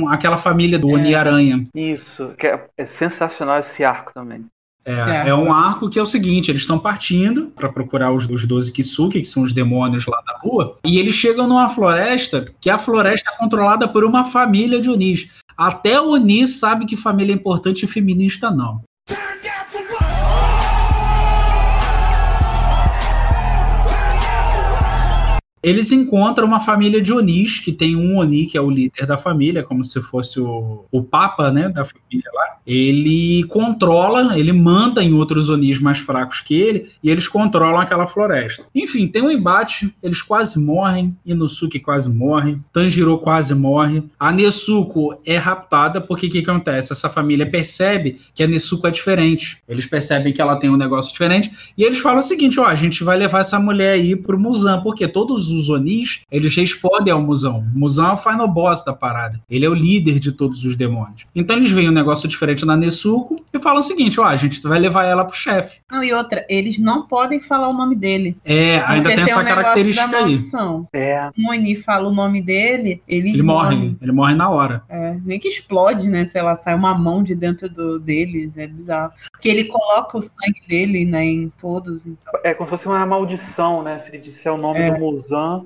aquela família É. do Oni-Aranha. Isso. Que é, é sensacional esse arco também. É, é um arco que é o seguinte: eles estão partindo para procurar os, os 12 Kisuke, que são os demônios lá da lua, e eles chegam numa floresta que a floresta é controlada por uma família de Onis. Até o Oni sabe que família é importante e feminista não. Eles encontram uma família de Onis, que tem um Oni, que é o líder da família, como se fosse o, o papa, né, da família lá. Ele controla, ele manda em outros Onis mais fracos que ele, e eles controlam aquela floresta. Enfim, tem um embate, eles quase morrem, Inosuke quase morre, Tanjiro quase morre. A Nesuko é raptada, porque o que, acontece? Essa família percebe que a Nesuko é diferente. Eles percebem que ela tem um negócio diferente, e eles falam o seguinte, ó, a gente vai levar essa mulher aí pro Muzan, porque todos os Onis, eles respondem ao Muzan. O Muzan é o final boss da parada. Ele é o líder de todos os demônios. Então eles veem um negócio diferente na Nesuko e falam o seguinte, ó, a gente vai levar ela pro chefe. Não, e outra, eles não podem falar o nome dele. É, ainda tem essa um característica aí. maldição. É. O Oni fala o nome dele, eles Ele morre, ele morre na hora. É, meio que explode, né? Sei lá, sai uma mão de dentro do, deles, é bizarro. Porque ele coloca o sangue dele, né, em todos. Então. É como se fosse uma maldição, né? Se ele disser o nome É. do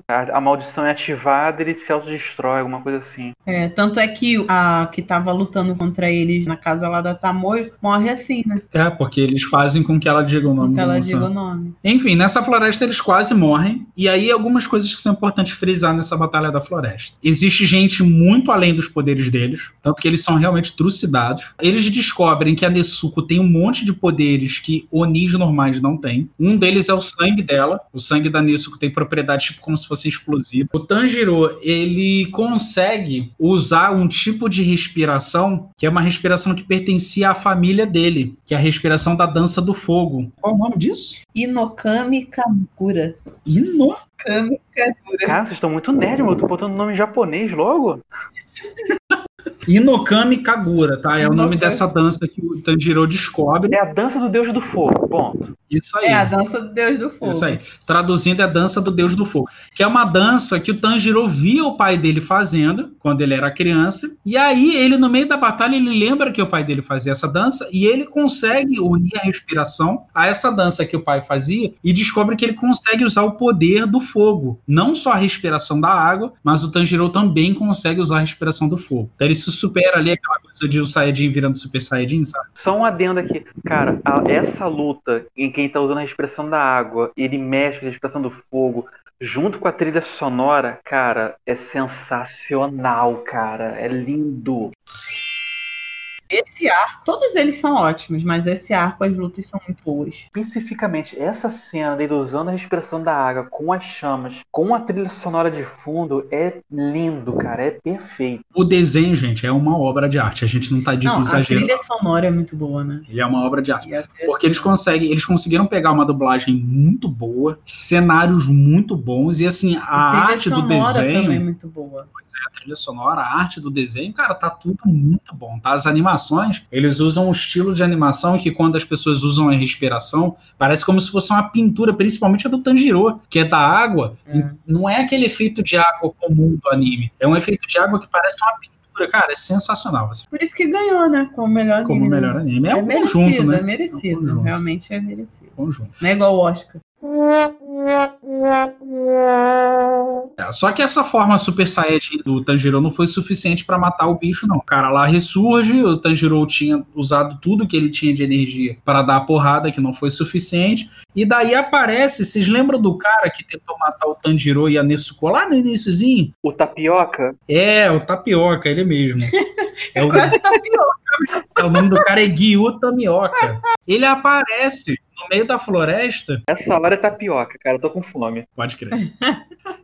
A, a maldição é ativada ele se autodestrói, alguma coisa assim. É, tanto é que a que tava lutando contra eles na casa lá da Tamoio morre assim, né? É, porque eles fazem com que ela diga o nome do ela diga o nome. Enfim, nessa floresta eles quase morrem. E aí, algumas coisas que são importantes frisar nessa batalha da floresta. Existe gente muito além dos poderes deles, tanto que eles são realmente trucidados. Eles descobrem que a Nesuko tem um monte de poderes que Onis normais não têm. Um deles é o sangue dela. O sangue da Nesuko tem propriedades tipo como se fosse explosivo. O Tanjiro, ele consegue usar um tipo de respiração que é uma respiração que pertencia à família dele, que é a respiração da dança do fogo. Qual é o nome disso? Inokami Kamura. Ino Kami Kamura. Cara, vocês estão muito nerd, mano. Eu tô botando nome em japonês logo. Inokami Kagura, tá? É o nome Inokami. dessa dança que o Tanjiro descobre. É a dança do deus do fogo, ponto. Isso aí. É a dança do Deus do Fogo. Isso aí. Traduzindo, é a dança do Deus do Fogo. Que é uma dança que o Tanjiro via o pai dele fazendo quando ele era criança. E aí, ele, no meio da batalha, ele lembra que o pai dele fazia essa dança e ele consegue unir a respiração a essa dança que o pai fazia e descobre que ele consegue usar o poder do fogo. Não só a respiração da água, mas o Tanjiro também consegue usar a respiração do fogo. Então ele se supera ali aquela coisa de o Saiyajin virando Super Saiyajin, sabe? Só um adendo aqui. Cara, a- essa luta em quem tá usando a respiração da água, ele mexe com a respiração do fogo, junto com a trilha sonora, cara, é sensacional, cara. É lindo. Esse arco, todos eles são ótimos, mas esse arco, as lutas são muito boas. Especificamente, essa cena dele usando a respiração da água com as chamas, com a trilha sonora de fundo, é lindo, cara. É perfeito. O desenho, gente, é uma obra de arte. A gente não tá de Não, a exagerando. trilha sonora é muito boa, né? Ele é uma obra de arte. A Porque eles conseguem, eles conseguiram pegar uma dublagem muito boa, cenários muito bons e assim, a trilha arte do sonora também é desenho, muito boa. A trilha sonora, a arte do desenho, cara, tá tudo muito bom, tá? As animações, eles usam um estilo de animação que quando as pessoas usam a respiração, parece como se fosse uma pintura, principalmente a do Tanjiro, que é da água. É. Não é aquele efeito de água comum do anime, é um efeito de água que parece uma pintura, cara, é sensacional, assim, Por isso que ganhou, né? Como melhor anime. como né? melhor anime. É, É um merecido, conjunto, né? é merecido. É um. Realmente é merecido. Conjunto. Não é igual o Oscar. É, Só que essa forma Super Saiyajin do Tanjiro não foi suficiente pra matar o bicho, não. O cara lá ressurge, o Tanjiro tinha usado tudo que ele tinha de energia para dar a porrada, que não foi suficiente. E daí aparece, vocês lembram do cara que tentou matar o Tanjiro e a Nezuko lá no iníciozinho? O tapioca, É, o Tapioca, ele mesmo. É o, Quase pior. é o nome do cara é Gyu Tamioka. Ele aparece no meio da floresta essa hora é tapioca, cara. Eu tô com fome. Pode crer.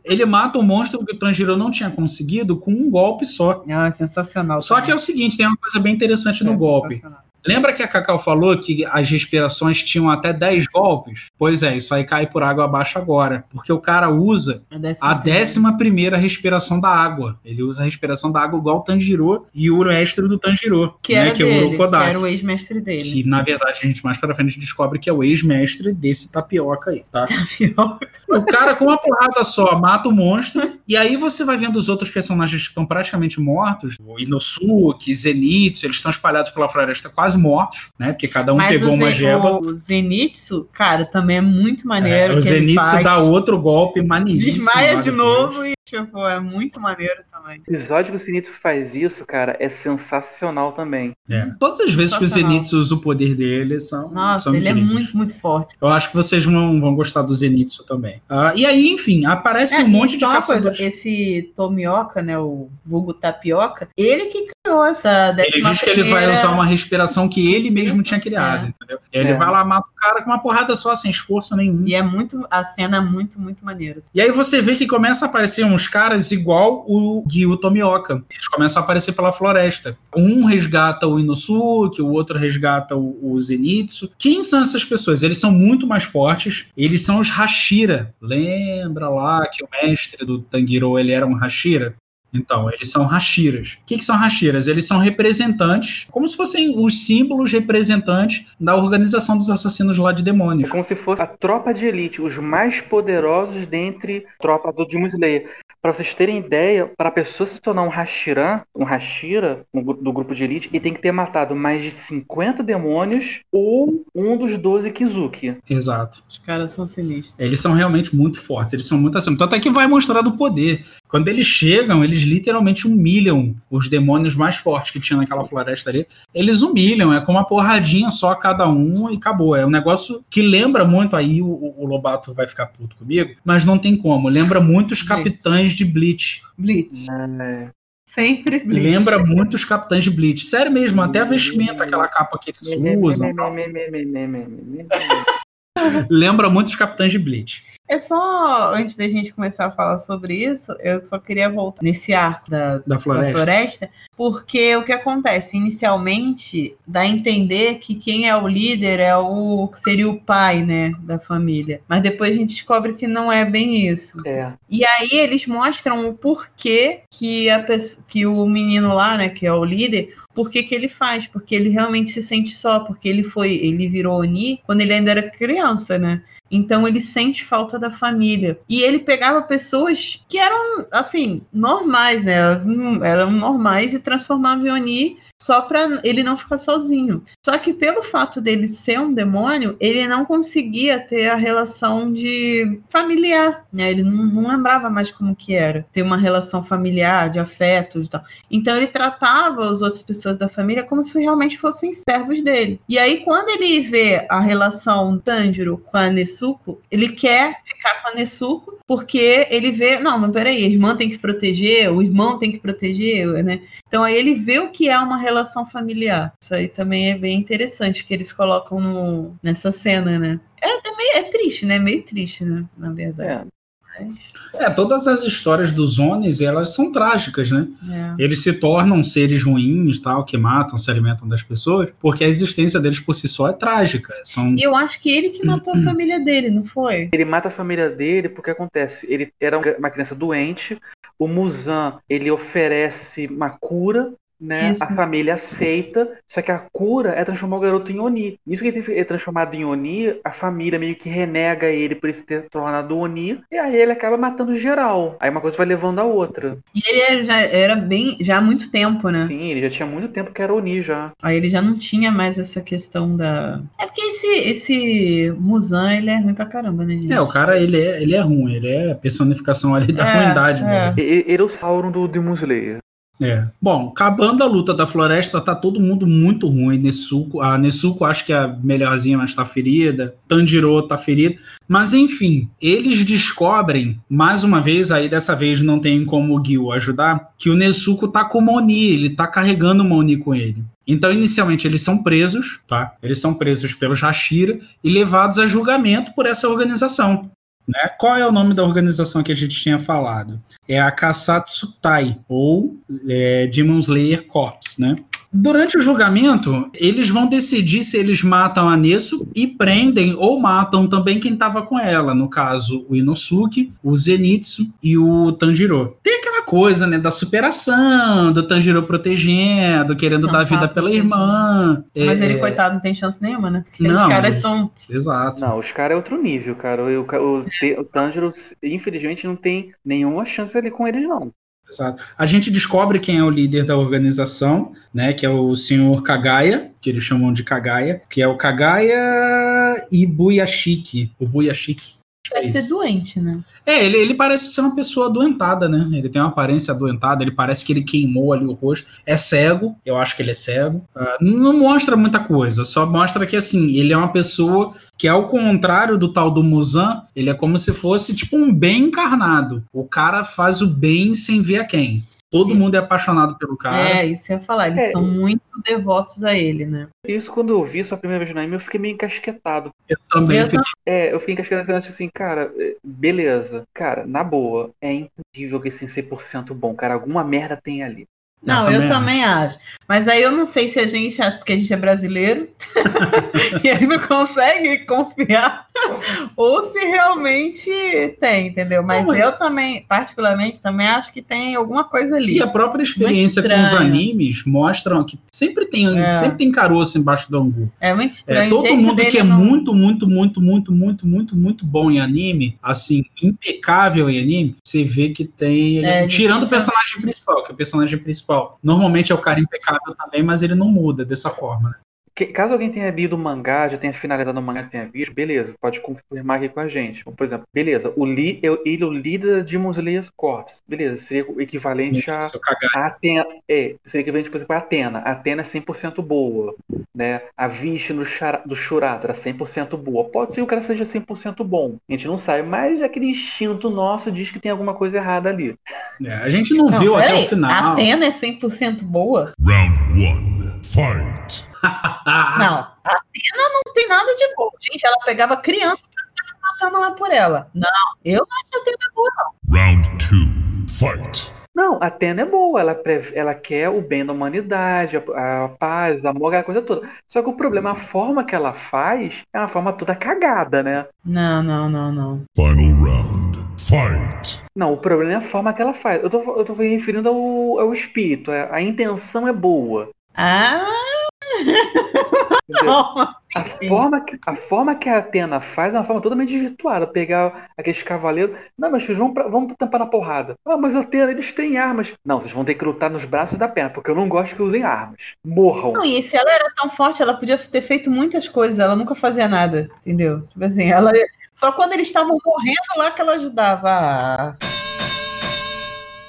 Ele mata o monstro que o Tanjiro não tinha conseguido com um golpe só. Ah, é sensacional. Só que é o seguinte, tem uma coisa bem interessante no É golpe. Lembra que a Cacau falou que as respirações tinham até 10 golpes? Pois é, isso aí cai por água abaixo agora. Porque o cara usa A décima a décima primeira respiração da água. Ele usa a respiração da água igual o Tanjiro e o mestre do Tanjiro. Que né, era que é o dele, que Urokodaki. era o ex-mestre dele. Que, na verdade, a gente mais pra frente descobre que é o ex-mestre desse tapioca aí, tá? O cara, com uma porrada só, mata o monstro. E aí você vai vendo os outros personagens que estão praticamente mortos. O Inosuke, Zenitsu, eles estão espalhados pela floresta quase quase mortos, né? Porque cada um Mas pegou o, uma geba. o Zenitsu, cara, também é muito É, maneiro. o que ele Zenitsu dá outro golpe maneiríssimo. Desmaia de novo e, tipo, é muito maneiro também. O episódio que o Sinitsu faz isso, cara, é sensacional também. É. Todas as vezes que o. Zenitsu usa o poder dele são. Nossa, são ele é incríveis. muito, muito forte. Eu acho que vocês vão, vão gostar do Zenitsu também. Ah, e aí, enfim, aparece É, um monte de uma coisa, caçadores. esse Tomioka, né, o vulgo tapioca, ele que criou essa Ele diz que ele vai primeira- usar uma respiração que ele mesmo tinha criado, É. entendeu? Ele É. vai lá, mata o cara com uma porrada só, sem esforço nenhum. E é muito, a cena é muito, muito maneira. E aí você vê que começa a aparecer uns caras igual o Gyu Tomioka. Eles começam a aparecer pela floresta. Um resgata o Inosuke, o outro resgata o, o Zenitsu. Quem são essas pessoas? Eles são muito mais fortes. Eles são os Hashira. Lembra lá que o mestre do Tanjiro, ele era um Hashira? Então, eles são Hashiras. O que, que são Hashiras? Eles são representantes, como se fossem os símbolos representantes da organização dos assassinos lá de É demônios. como se fosse a tropa de elite, os mais poderosos dentre a tropa do Demon Slayer. Pra vocês terem ideia, para a pessoa se tornar um Hashiran, um Hashira um do grupo de elite, ele tem que ter matado mais de 50 demônios ou um dos 12 Kizuki. Exato. Os caras são sinistros. Eles são realmente muito fortes, eles são muito acima. Tanto é que vai mostrar do poder. Quando eles chegam, eles literalmente humilham os demônios mais fortes que tinha naquela floresta ali. Eles humilham, é com uma porradinha só cada um e acabou. É um negócio que lembra muito, aí o, o Lobato vai ficar puto comigo, mas não tem como. Lembra muito os capitães de Bleach. Bleach. É, Sempre Bleach. Lembra muito os capitães de Bleach. Sério mesmo, até a vestimenta, aquela capa que eles usam. Lembra muito os capitães de Bleach. É só, antes da gente começar a falar sobre isso, eu só queria voltar nesse arco da, Da da floresta. floresta, porque o que acontece? Inicialmente, dá a entender que quem é o líder é o que seria o pai, né, da família. Mas depois a gente descobre que não é bem isso. é. E aí eles mostram o porquê que, a pessoa, que o menino lá, né, que é o líder, por que que ele faz? Porque ele realmente se sente só, porque ele foi, ele virou Oni quando ele ainda era criança, né? Então ele sente falta da família. E ele pegava pessoas que eram, assim, normais, né? Elas eram normais e transformava em Oni só para ele não ficar sozinho. Só que pelo fato dele ser um demônio, ele não conseguia ter a relação de familiar, né? Ele não, não lembrava mais como que era ter uma relação familiar, de afeto e tal. Então ele tratava as outras pessoas da família como se realmente fossem servos dele. E aí quando ele vê a relação Tanjiro com a Nesuko, ele quer ficar com a Nesuko porque ele vê, não, mas peraí, a irmã tem que proteger, o irmão tem que proteger, né? Então aí ele vê o que é uma relação familiar. Isso aí também é bem interessante que eles colocam no, nessa cena, né? É, também é triste, né? Meio triste, né? Na verdade. É. É, todas as histórias dos Onis, elas são trágicas, né? É. Eles se tornam seres ruins, tal, que matam, se alimentam das pessoas, porque a existência deles por si só é trágica. São E eu acho que ele que matou a família dele, não foi? Ele mata a família dele porque acontece. Ele era um- uma criança doente. O Muzan ele oferece uma cura, né? Isso. A família aceita. Só que a cura é transformar o garoto em Oni. Nisso que ele é transformado em Oni, a família meio que renega ele por ele ter tornado Oni. E aí ele acaba matando geral. Aí uma coisa vai levando a outra. E ele já era bem, já há muito tempo, né? Sim, ele já tinha muito tempo que era Oni já. Aí ele já não tinha mais essa questão da. É porque esse, esse Muzan, ele é ruim pra caramba, né, gente? É, o cara, ele é, ele é ruim, ele é a personificação ali da É, ruindade é. mesmo. E- e- Ele é o Sauron do Demon Slayer. É. Bom, acabando a luta da floresta, tá todo mundo muito ruim. Nesuko, a Nesuko acho que é a melhorzinha, mas tá ferida. Tanjiro tá ferido. Mas enfim, eles descobrem, mais uma vez, aí dessa vez não tem como o Gil ajudar, que o Nesuko tá com uma Oni, ele tá carregando uma Oni com ele. Então, inicialmente, eles são presos, tá? Eles são presos pelos Hashira e levados a julgamento por essa organização. Né? Qual é o nome da organização que a gente tinha falado? É a Kasatsutai, ou é, Demon Slayer Corps, né? Durante o julgamento, eles vão decidir se eles matam a Nesu e prendem ou matam também quem estava com ela, no caso, o Inosuke, o Zenitsu e o Tanjiro. Tem aquela coisa, né, da superação, do Tanjiro protegendo, querendo Não, dar tá vida pela irmã. Mas É, ele, coitado, não tem chance nenhuma, né? Porque os Não, caras mas- são. Exato. Não, os caras é outro nível, cara. O, o, o, o Tanjiro, infelizmente, não tem nenhuma chance ali com eles, não. Exato. A gente descobre quem é o líder da organização, né? Que é o senhor Kagaya, que eles chamam de Kagaya, que é o Kagaya Ibuyashiki. O Buyashiki. É Deve ser doente, né? É, ele, ele parece ser uma pessoa adoentada, né? Ele tem uma aparência adoentada, ele parece que ele queimou ali o rosto. É cego, eu acho que ele é cego. Ah, não mostra muita coisa, só mostra que, assim, ele é uma pessoa que, ao contrário do tal do Muzan, ele é como se fosse, tipo, um bem encarnado. O cara faz o bem sem ver a quem. Todo mundo é apaixonado pelo cara. É, isso eu ia falar. Eles É. são muito devotos a ele, né? Isso quando eu vi isso a primeira vez no anime, eu fiquei meio encasquetado. Eu também Eu fiquei É, eu fiquei encasquetado assim, cara, é, beleza. Cara, na boa, é impossível que esse 100% bom, cara. Alguma merda tem ali. Não, eu também acho. Mas aí eu não sei se a gente acha porque a gente é brasileiro e aí não consegue confiar ou se realmente tem, entendeu? Mas, Não, mas- eu também, particularmente, também acho que tem alguma coisa ali. E a própria experiência com os animes mostram que sempre tem, É. sempre tem caroço embaixo do angu. É muito É, estranho. o todo mundo que é não- muito, muito, muito, muito, muito, muito, muito bom em anime, assim, impecável em anime, você vê que tem. É, tirando o personagem principal, que o personagem principal normalmente é o cara impecável também, mas ele não muda dessa forma. né? Que- caso alguém tenha lido o mangá, já tenha finalizado o mangá, tenha visto, beleza, pode confirmar aqui com a gente. Por exemplo, beleza, o Lee, eu- ele é o líder Demon Slayer Corps. Beleza, seria o equivalente a. A Atena, é, seria equivalente, por exemplo, a Atena. A Atena é 100% boa, né? A Vish no Chara- do Churato era 100% boa. Pode ser que o cara seja 100% bom. A gente não sabe, mas aquele instinto nosso diz que tem alguma coisa errada ali. É, a gente não, Não, viu até peraí, o final. A Atena é 100% boa? Round one. Fight. Não, a Atena não tem nada de boa. Gente, ela pegava criança pra ficar se matando lá por ela. Não, eu não acho a Atena boa, não. Round two. Fight. Não, a Atena é boa, ela, ela quer o bem da humanidade, a, a paz, o amor, aquela coisa toda. Só que o problema, a forma que ela faz é uma forma toda cagada, né? Não, não, não, não. Final round. Fight. Não, o problema é a forma que ela faz. Eu tô, eu tô me referindo ao, ao espírito, a, a intenção é boa. Ah. A forma, que, a forma que a Atena faz é uma forma totalmente desvirtuada. Pegar aqueles cavaleiros. Não, mas filhos, vamos, pra- vamos tampar na porrada. Ah, mas Atena, eles têm armas. Não, vocês vão ter que lutar nos braços da perna, porque eu não gosto que usem armas. Morram. Não, e se ela era tão forte, ela podia ter feito muitas coisas, ela nunca fazia nada, entendeu? Tipo assim, ela. Só quando eles estavam morrendo lá que ela ajudava. Ah,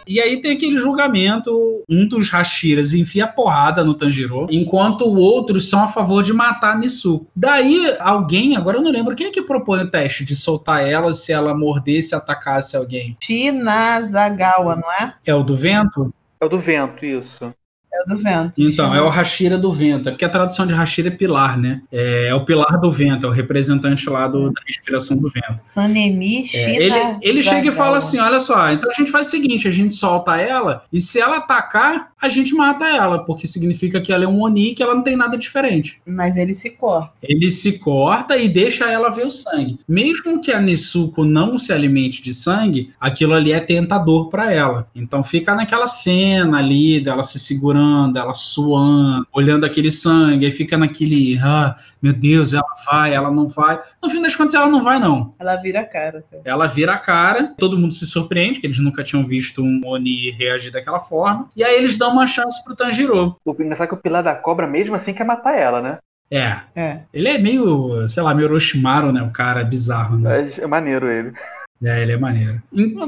E aí tem aquele julgamento, um dos Hashiras enfia porrada no Tanjiro, enquanto outros são a favor de matar a Nisuko. Daí alguém, agora eu não lembro, quem é que propõe o teste de soltar ela se ela mordesse e atacasse alguém? Shinazagawa, não é? É o do vento? É o do vento, isso. É o do vento. Então, é o Hashira do vento. É porque a tradução de Hashira é pilar, né? É, é o pilar do vento, é o representante lá do- da inspiração do vento. Sanemi É, Shinazagawa. ele, ele chega e fala assim: olha só, então a gente faz o seguinte: a gente solta ela, e se ela atacar, a gente mata ela, porque significa que ela é um Oni que ela não tem nada diferente. Mas ele se corta. Ele se corta e deixa ela ver o sangue. Mesmo que a Nisuko não se alimente de sangue, aquilo ali é tentador para ela. Então fica naquela cena ali dela se segurando, ela suando, olhando aquele sangue, aí fica naquele, ah, meu Deus, ela vai, ela não vai. No fim das contas, ela não vai, não. Ela vira a cara. tá? Ela vira a cara, todo mundo se surpreende, que eles nunca tinham visto um Oni reagir daquela forma. E aí eles dão uma chance pro Tanjiro. O engraçado é que o pilar da cobra, mesmo assim, quer matar ela, né? É, É. ele é meio, sei lá, meio Orochimaru, né? O cara bizarro, né? É, é maneiro ele. É, ele é maneiro.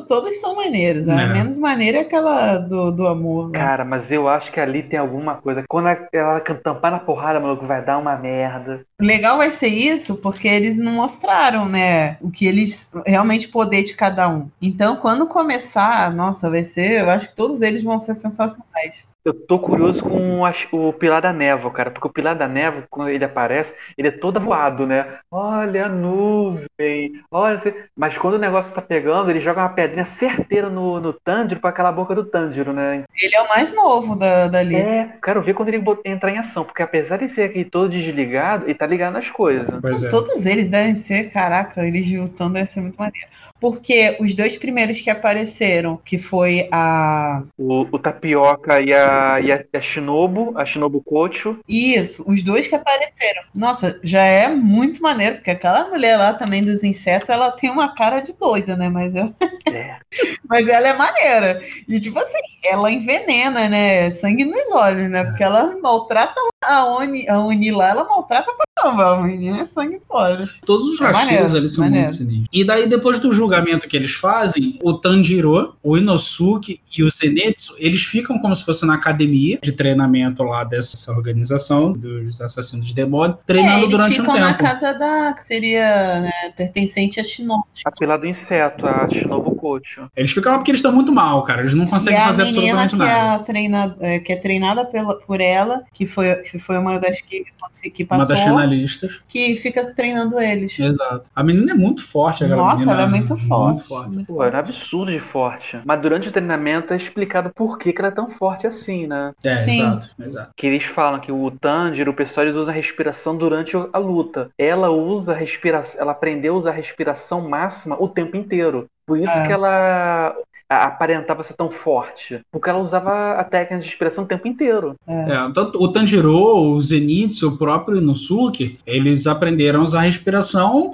Todos são maneiros. A É. menos maneira é aquela do, do amor. Né? Cara, mas eu acho que ali tem alguma coisa. Quando ela, ela tampar na porrada, maluco, vai dar uma merda. O legal vai ser isso, porque eles não mostraram, né, o que eles realmente poder de cada um. Então, quando começar, nossa, vai ser, eu acho que todos eles vão ser sensacionais. Eu tô curioso com o Pilar da Névoa, cara, porque o Pilar da Névoa, quando ele aparece, ele é todo voado, né? Olha a nuvem, olha. Mas quando o negócio tá pegando, ele joga uma pedrinha certeira no, no Tanjiro pra aquela boca do Tanjiro, né? Ele é o mais novo da, dali. É, quero ver quando ele entrar em ação, porque apesar de ser aqui todo desligado, ele tá ligado nas coisas. Pois é. Todos eles devem ser, caraca, eles lutando deve ser muito maneiro. Porque os dois primeiros que apareceram, que foi a. O, o Tapioca e a a, e a, a Shinobu, a Shinobu Kocho. Isso, os dois que apareceram. Nossa, já é muito maneiro, porque aquela mulher lá também dos insetos, ela tem uma cara de doida, né? Mas, eu... É. Mas ela é maneira. E tipo assim, ela envenena, né? Sangue nos olhos, né? Porque ela maltrata a Oni, a Oni lá, ela maltrata pra caramba. A menina é sangue nos olhos. Todos os É rachis maneiro, ali são maneiro. muito sinistros. E daí, depois do julgamento que eles fazem, o Tanjiro, o Inosuke e o Zenitsu, eles ficam como se fosse na academia de treinamento lá dessa organização dos assassinos de demônio, É, treinando eles durante um ficam na tempo. casa da. que seria né, pertencente a Shinobu. A pila do inseto, a Shinobu Kocho. Eles ficam lá porque eles estão muito mal, cara. Eles não conseguem fazer menina absolutamente é, nada. a treina, é, que é treinada pela, por ela, que foi, que foi uma das que, que Uma passou, das finalistas. que fica treinando eles. Exato. A menina é muito forte, aquela Nossa, menina ela é muito forte. Muito forte. muito Pô, era um absurdo de forte. Mas durante o treinamento é explicado por que, que ela é tão forte assim, né? É, Sim. exato, exato. Que eles falam que o Tanjiro, o pessoal, eles usam a respiração durante a luta. Ela usa a respiração, ela aprendeu a usar a respiração máxima o tempo inteiro. Por isso É. que ela aparentava ser tão forte. Porque ela usava a técnica de respiração o tempo inteiro. É, tanto o Tanjiro, o Zenitsu, o próprio Inosuke, eles aprenderam a usar a respiração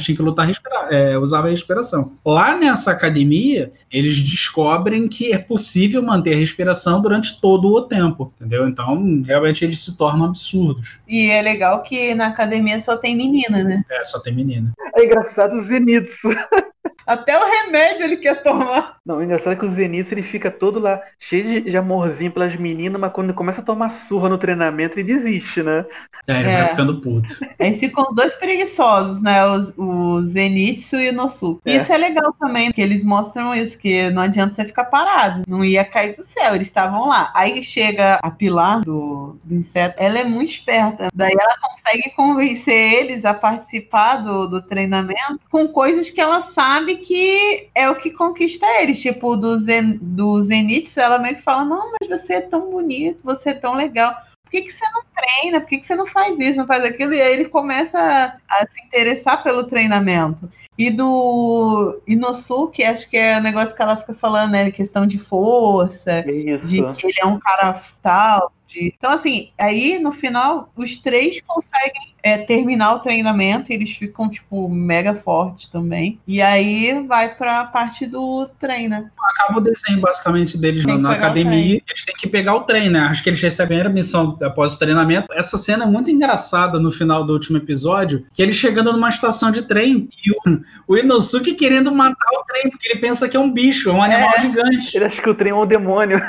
tinha que lutar, respirar, é, usava a respiração. Lá nessa academia, eles descobrem que é possível manter a respiração durante todo o tempo, entendeu? Então, realmente, eles se tornam absurdos. E é legal que na academia só tem menina, né? É, só tem menina. É engraçado o Zenitsu. Até o remédio ele quer tomar. Não, o engraçado é que o Zenitsu ele fica todo lá, cheio de, de amorzinho pelas meninas, mas quando começa a tomar surra no treinamento, ele desiste, né? É, ele É. vai ficando puto. Eles ficam os dois preguiçosos, né? Os, o Zenitsu e o Inosuke. É. Isso é legal também, que eles mostram isso, que não adianta você ficar parado. Não ia cair do céu, eles estavam lá. Aí chega a Pilar do, do inseto, ela é muito esperta. Daí ela consegue convencer eles a participar do, do treinamento com coisas que ela sabe que é o que conquista eles. Tipo, do, Zen, do Zenitsu, ela meio que fala: Não, mas você é tão bonito, você é tão legal. Por que, que você não treina? Por que, que você não faz isso, não faz aquilo? E aí ele começa a, a se interessar pelo treinamento. E do Inosuke, acho que é o negócio que ela fica falando, né? Questão de força, isso. de que ele é um cara tal. Então, assim, aí no final, os três conseguem é, terminar o treinamento, e eles ficam, tipo, mega fortes também. E aí vai pra parte do treino. Acaba o desenho, basicamente, deles na, na academia. Eles têm que pegar o trem, né? Acho que eles recebem a missão após o treinamento. Essa cena é muito engraçada no final do último episódio, que ele chegando numa estação de trem e o, o Inosuke querendo matar o trem, porque ele pensa que é um bicho, é um animal gigante. Ele acha que o trem é um demônio.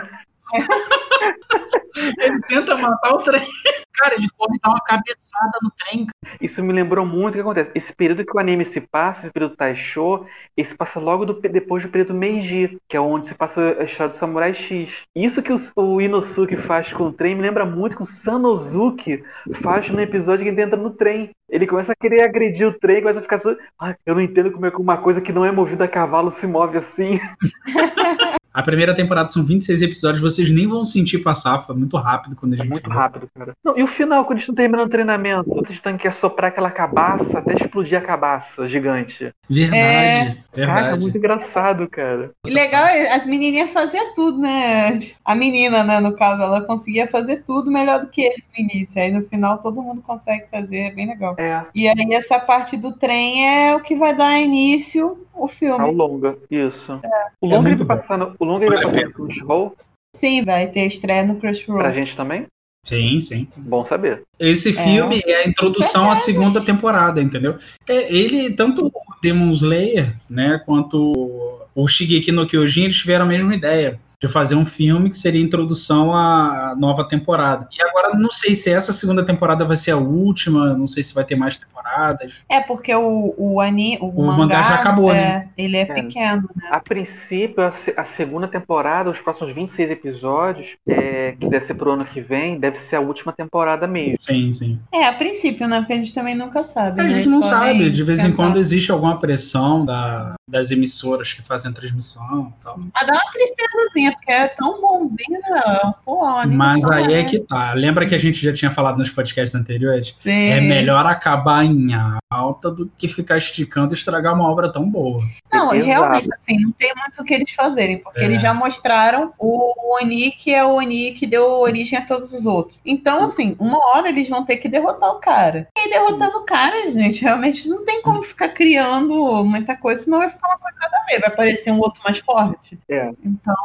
Ele tenta matar o trem. Cara, ele corre e dá uma cabeçada no trem. Isso me lembrou muito o que acontece. Esse período que o anime se passa, esse período Taisho, esse passa logo do- depois do período Meiji, que é onde se passa a história do Samurai X. Isso que o, o Inosuke faz com o trem me lembra muito que o Sanosuke faz no episódio que ele entra no trem. Ele começa a querer agredir o trem, começa a ficar assim, ah, eu não entendo como é que uma coisa que não é movida a cavalo se move assim. A primeira temporada são 26 episódios, vocês nem vão sentir passar, foi muito rápido quando a É gente muito viu. rápido, cara. Não, e o final, quando eles estão terminando o treinamento, eles estão que soprar aquela cabaça até explodir a cabaça gigante. Verdade, É. verdade. Caraca, muito engraçado, cara. E legal, é, as menininhas faziam tudo, né? A menina, né, no caso, ela conseguia fazer tudo melhor do que eles no início. Aí no final todo mundo consegue fazer, é bem legal. É, E aí essa parte do trem é o que vai dar início ao ao filme. longa, isso. O É longa ele muito vai bom. passando, o longa vai passando pro show Sim, vai ter estreia no pra Crunchyroll. gente também? Sim, sim. Bom saber. Esse filme é a introdução à segunda temporada, entendeu? É, ele, tanto o Demon Slayer, né, quanto o Shigeki no Kyojin, eles tiveram a mesma ideia de fazer um filme que seria a introdução à nova temporada. E agora não sei se essa segunda temporada vai ser a última, não sei se vai ter mais temporadas. É, porque o, o, ani, o, O mangá já acabou, é, né? Ele é, É. pequeno, né? A princípio, a, a segunda temporada, os próximos 26 episódios, é, que deve ser pro ano que vem, deve ser a última temporada mesmo. Sim, sim. É, a princípio, né? Porque a gente também nunca sabe. A né? gente não sabe, de vez em quando existe alguma pressão da, das emissoras que fazem a transmissão e tal. Mas dá uma tristezazinha, porque é tão bonzinho, né? Pô, Mas aí é maneiro. que tá. Lembra que a gente já tinha falado nos podcasts anteriores? Sim. É melhor acabar em alta do que ficar esticando e estragar uma obra tão boa. Não, e realmente, assim, não tem muito o que eles fazerem, porque É. eles já mostraram o Oni, que é o Oni que deu origem a todos os outros. Então, assim, uma hora eles vão ter que derrotar o cara. E aí, derrotando o cara, gente, realmente não tem como ficar criando muita coisa, senão vai ficar uma coisa nada a ver, vai aparecer um outro mais forte. É. Então,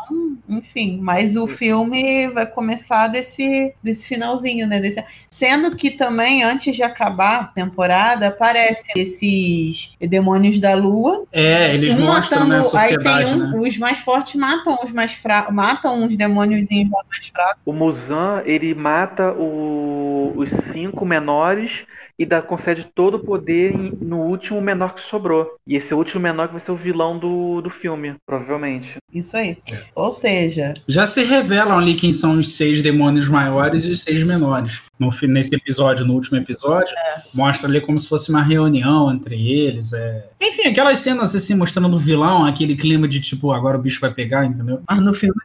enfim, mas o filme vai começar desse, desse finalzinho, né? Desse... Sendo que também, antes de acabar a temporada, aparecem esses demônios da lua. É, eles Um mostram né, a matando- aí sociedade, tem um, né? os mais fortes matam os mais fracos, matam uns demôniozinhos lá mais fracos. O Muzan, ele mata o- os cinco menores e dá, concede todo o poder em- no último menor que sobrou. E esse último menor que vai ser o vilão do, do filme, provavelmente. Isso aí. É. Ou seja, Já se revelam ali quem são os seis demônios maiores e os seis menores. No, nesse episódio, no último episódio, mostra ali como se fosse uma reunião entre eles. É... Enfim, aquelas cenas assim mostrando o vilão, aquele clima de tipo, agora o bicho vai pegar, entendeu? mas no filme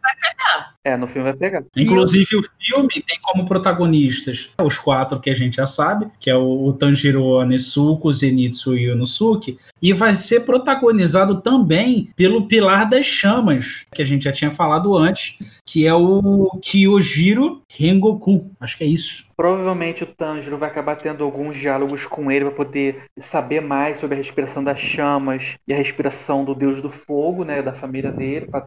É, no filme vai pegar. Inclusive, o filme tem como protagonistas os quatro que a gente já sabe, que é o, o Tanjiro Anesuko, o Zenitsu e o Inosuke, e vai ser protagonizado também pelo Pilar das Chamas, que a gente já tinha falado antes, que é o Kyojiro Rengoku. Acho que é isso. Provavelmente o Tanjiro vai acabar tendo alguns diálogos com ele para poder saber mais sobre a respiração das chamas e a respiração do deus do fogo, né, da família dele, para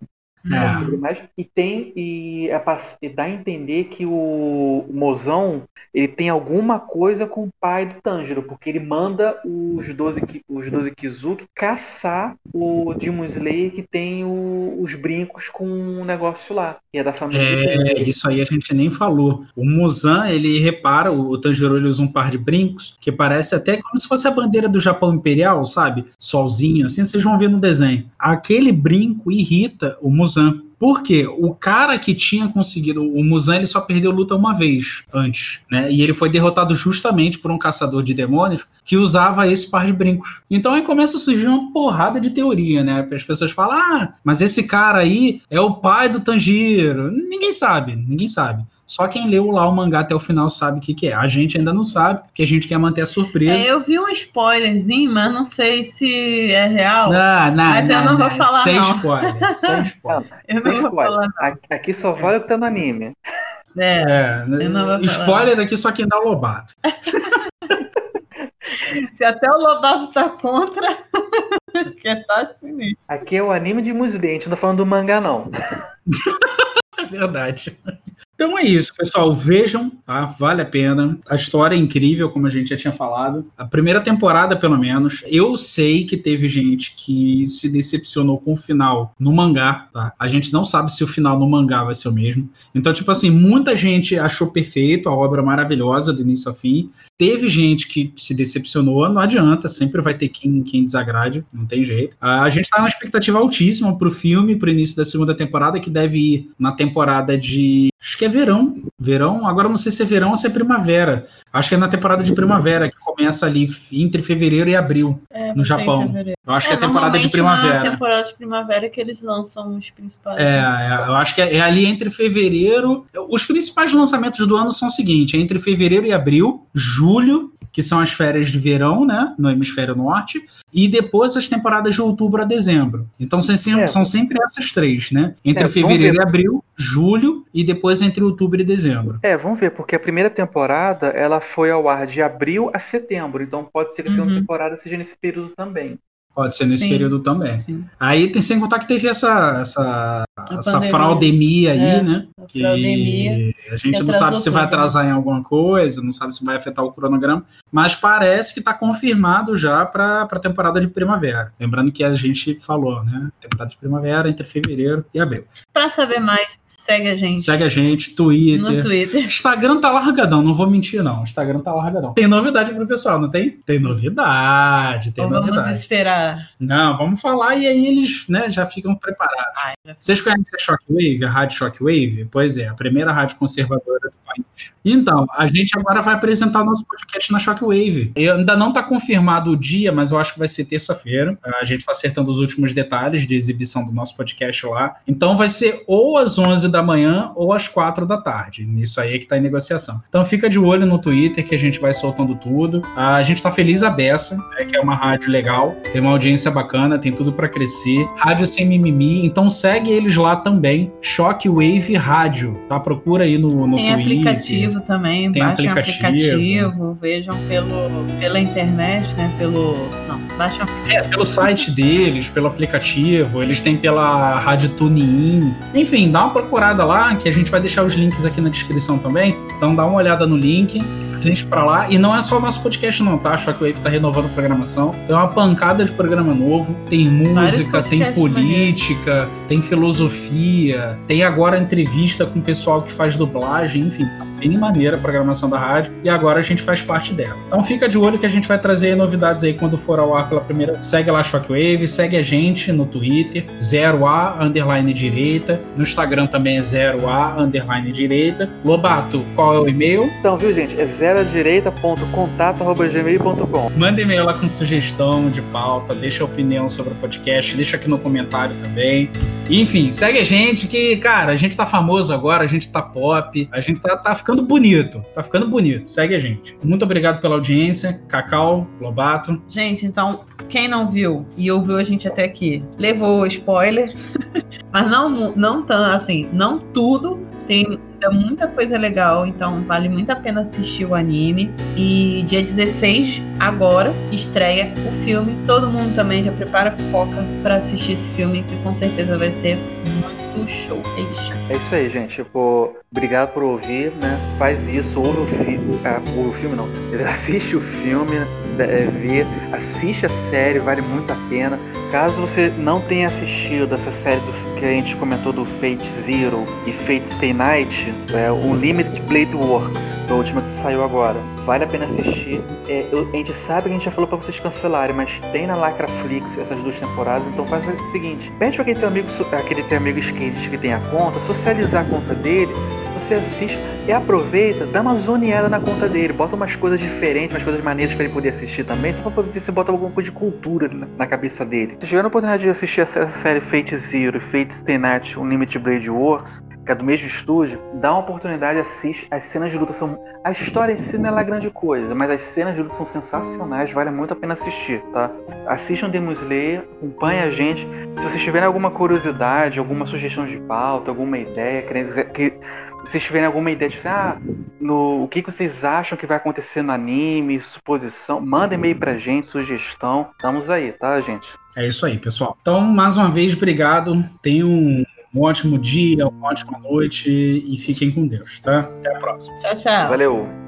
É. mais. E tem e, é e dá a entender que o, o Mozão ele tem alguma coisa com o pai do Tanjiro, porque ele manda os 12, Ki- os 12 Kizuki caçar o Demon Slayer que tem o- os brincos com um negócio lá, que é da família É, isso aí a gente nem falou. O Muzan, ele repara, o Tanjiro ele usa um par de brincos, que parece até como se fosse a bandeira do Japão Imperial, sabe? Solzinho, assim, vocês vão ver no desenho. Aquele brinco irrita o Muzan. Por quê? O cara que tinha conseguido. O Muzan ele só perdeu luta uma vez antes, né? E ele foi derrotado justamente por um caçador de demônios que usava esse par de brincos. Então aí começa a surgir uma porrada de teoria, né? As pessoas falam, ah, mas esse cara aí é o pai do Tanjiro. Ninguém sabe, ninguém sabe. Só quem leu lá o mangá até o final sabe o que, que é. A gente ainda não sabe, porque a gente quer manter a surpresa. é, eu vi um spoilerzinho, mas não sei se é real. Não, não, Mas eu não vou falar, Sem não. spoiler, sem spoiler. eu Sem não vou spoiler. falar. Aqui- Aqui só vale o que tá no anime. É, É, Eu não vou falar. spoiler aqui só quem dá o Lobato. se até o Lobato tá contra, porque tá sinistro. Aqui é o anime de Musley, a gente não tá falando do mangá, não. É verdade. Então é isso, pessoal. Vejam, tá? Vale a pena. A história é incrível, como a gente já tinha falado. A primeira temporada, pelo menos. Eu sei que teve gente que se decepcionou com o final no mangá, tá? A gente não sabe se o final no mangá vai ser o mesmo. Então, tipo assim, muita gente achou perfeito, a obra maravilhosa do início ao fim. Teve gente que se decepcionou, não adianta, sempre vai ter quem, quem desagrade, não tem jeito. A gente tá numa expectativa altíssima pro filme, pro início da segunda temporada, que deve ir na temporada de. Acho que é verão. Verão, agora não sei se é verão ou se é primavera. Acho que é na temporada de primavera, que começa ali entre fevereiro e abril, É, no Japão. Eu acho que é a É, temporada de primavera. Na temporada de primavera que eles lançam os principais. É, é, eu acho que é, é ali entre fevereiro. Os principais lançamentos do ano são o seguinte: é entre fevereiro e abril, julho, que são as férias de verão, né? No hemisfério norte, e depois as temporadas de outubro a dezembro. Então são sempre, É. são sempre essas três, né? Entre É, fevereiro ver. e abril, julho, e depois entre outubro e dezembro. É, vamos ver, porque a primeira temporada ela foi ao ar de abril a setembro, então pode ser que a segunda Uhum. temporada seja nesse período também. Pode ser nesse Sim. período também. Sim. Aí tem sem contar que teve essa, essa, essa pandemia. fraudemia aí, É, né? A que fraudemia. a gente não sabe se vai tudo, atrasar em alguma coisa, não sabe se vai afetar o cronograma, mas parece que está confirmado já para a temporada de primavera. Lembrando que a gente falou, né? Temporada de primavera entre fevereiro e abril. Pra saber mais, segue a gente Segue a gente, Twitter. no Twitter. Instagram tá largadão, não vou mentir, não. Instagram tá largadão. Tem novidade pro pessoal, não tem? Tem novidade, tem Ou vamos novidade. esperar. Não, vamos falar e aí eles né, já ficam preparados. Ai, já- Vocês conhecem a Shockwave, a rádio Shockwave? Pois é, a primeira rádio conservadora do país. Então, a gente agora vai apresentar o nosso podcast na Shockwave. Eu, ainda não está confirmado o dia, mas eu acho que vai ser terça-feira. A gente está acertando os últimos detalhes de exibição do nosso podcast lá. Então vai ser ou às 11 da manhã ou às 4 da tarde. Isso aí é que está em negociação. Então fica de olho no Twitter que a gente vai soltando tudo. A gente está feliz a beça, né, que é uma rádio legal, tem uma audiência bacana, tem tudo para crescer. Rádio sem mimimi, então segue eles lá também. Shockwave Rádio, tá? Procura aí no, no Tem Twitter. aplicativo também, Tem baixem aplicativo. aplicativo, vejam pelo, pela internet, né? Pelo. Não, baixem o É, pelo site deles, pelo aplicativo, eles têm pela Rádio TuneIn. Enfim, dá uma procurada lá, que a gente vai deixar os links aqui na descrição também. Então dá uma olhada no link. Gente pra lá. E não é só o nosso podcast, não, tá? A Shockwave tá renovando a programação. Tem uma pancada de programa novo. Tem música, tem política, tem filosofia, tem agora entrevista com o pessoal que faz dublagem, enfim. Tá bem maneira a programação da rádio. E agora a gente faz parte dela. Então fica de olho que a gente vai trazer novidades aí quando for ao ar pela primeira. Segue lá a Shockwave, segue a gente no Twitter, 0A underline direita. No Instagram também é 0A underline direita. Lobato, qual é o e-mail? Então, viu, gente? É zeradireita.contato.gmail.com Manda e-mail lá com sugestão de pauta, deixa a opinião sobre o podcast, deixa aqui no comentário também. Enfim, segue a gente que, cara, a gente tá famoso agora, a gente tá pop, a gente tá, tá ficando bonito, tá ficando bonito. Segue a gente. Muito obrigado pela audiência, Cacau, Lobato. Gente, então, quem não viu e ouviu a gente até aqui, levou o spoiler, mas não, não tão assim, não tudo. Tem ainda muita coisa legal, então vale muito a pena assistir o anime. E dia 16, agora, estreia o filme. Todo mundo também já prepara a pipoca pra assistir esse filme, que com certeza vai ser muito show. É isso. É isso aí, gente. Tipo, obrigado por ouvir, né? Faz isso, ouve o filme. Ah, ouve o filme não. Assiste o filme, é, vê, assiste a série, vale muito a pena. Caso você não tenha assistido essa série do- que a gente comentou do Fate Zero e Fate Stay Night, é, o Limited Blade Works, a última que saiu agora. Vale a pena assistir. É, eu- a gente sabe que a gente já falou pra vocês cancelarem, mas tem na Lacraflix essas duas temporadas, então faz o seguinte: pede pra aquele teu amigo, aquele teu amigo skate que tem a conta, socializar a conta dele, você assiste e aproveita, dá uma zoneada na conta dele, bota umas coisas diferentes, umas coisas maneiras pra ele poder assistir também, só pra ver se bota alguma coisa de cultura na, cabeça dele. Se tiver a oportunidade de assistir essa série Fate Zero e Fate Stay Night Unlimited Blade Works, que é do mesmo estúdio, dá uma oportunidade, assiste. As cenas de luta são. A história em si não é lá grande coisa, mas as cenas de luta são sensacionais, vale muito a pena assistir, tá? Assistam Demon Slayer, acompanhe a gente. Se vocês tiverem alguma curiosidade, alguma sugestão de pauta, alguma ideia, que vocês tiverem alguma ideia de ah, no, o que que vocês acham que vai acontecer no anime, suposição, manda e-mail pra gente, sugestão. Estamos aí, tá, gente? É isso aí, pessoal. Então, mais uma vez, obrigado. Tenham um, um ótimo dia, uma ótima noite e fiquem com Deus, tá? Até a próxima. Tchau, tchau. Valeu!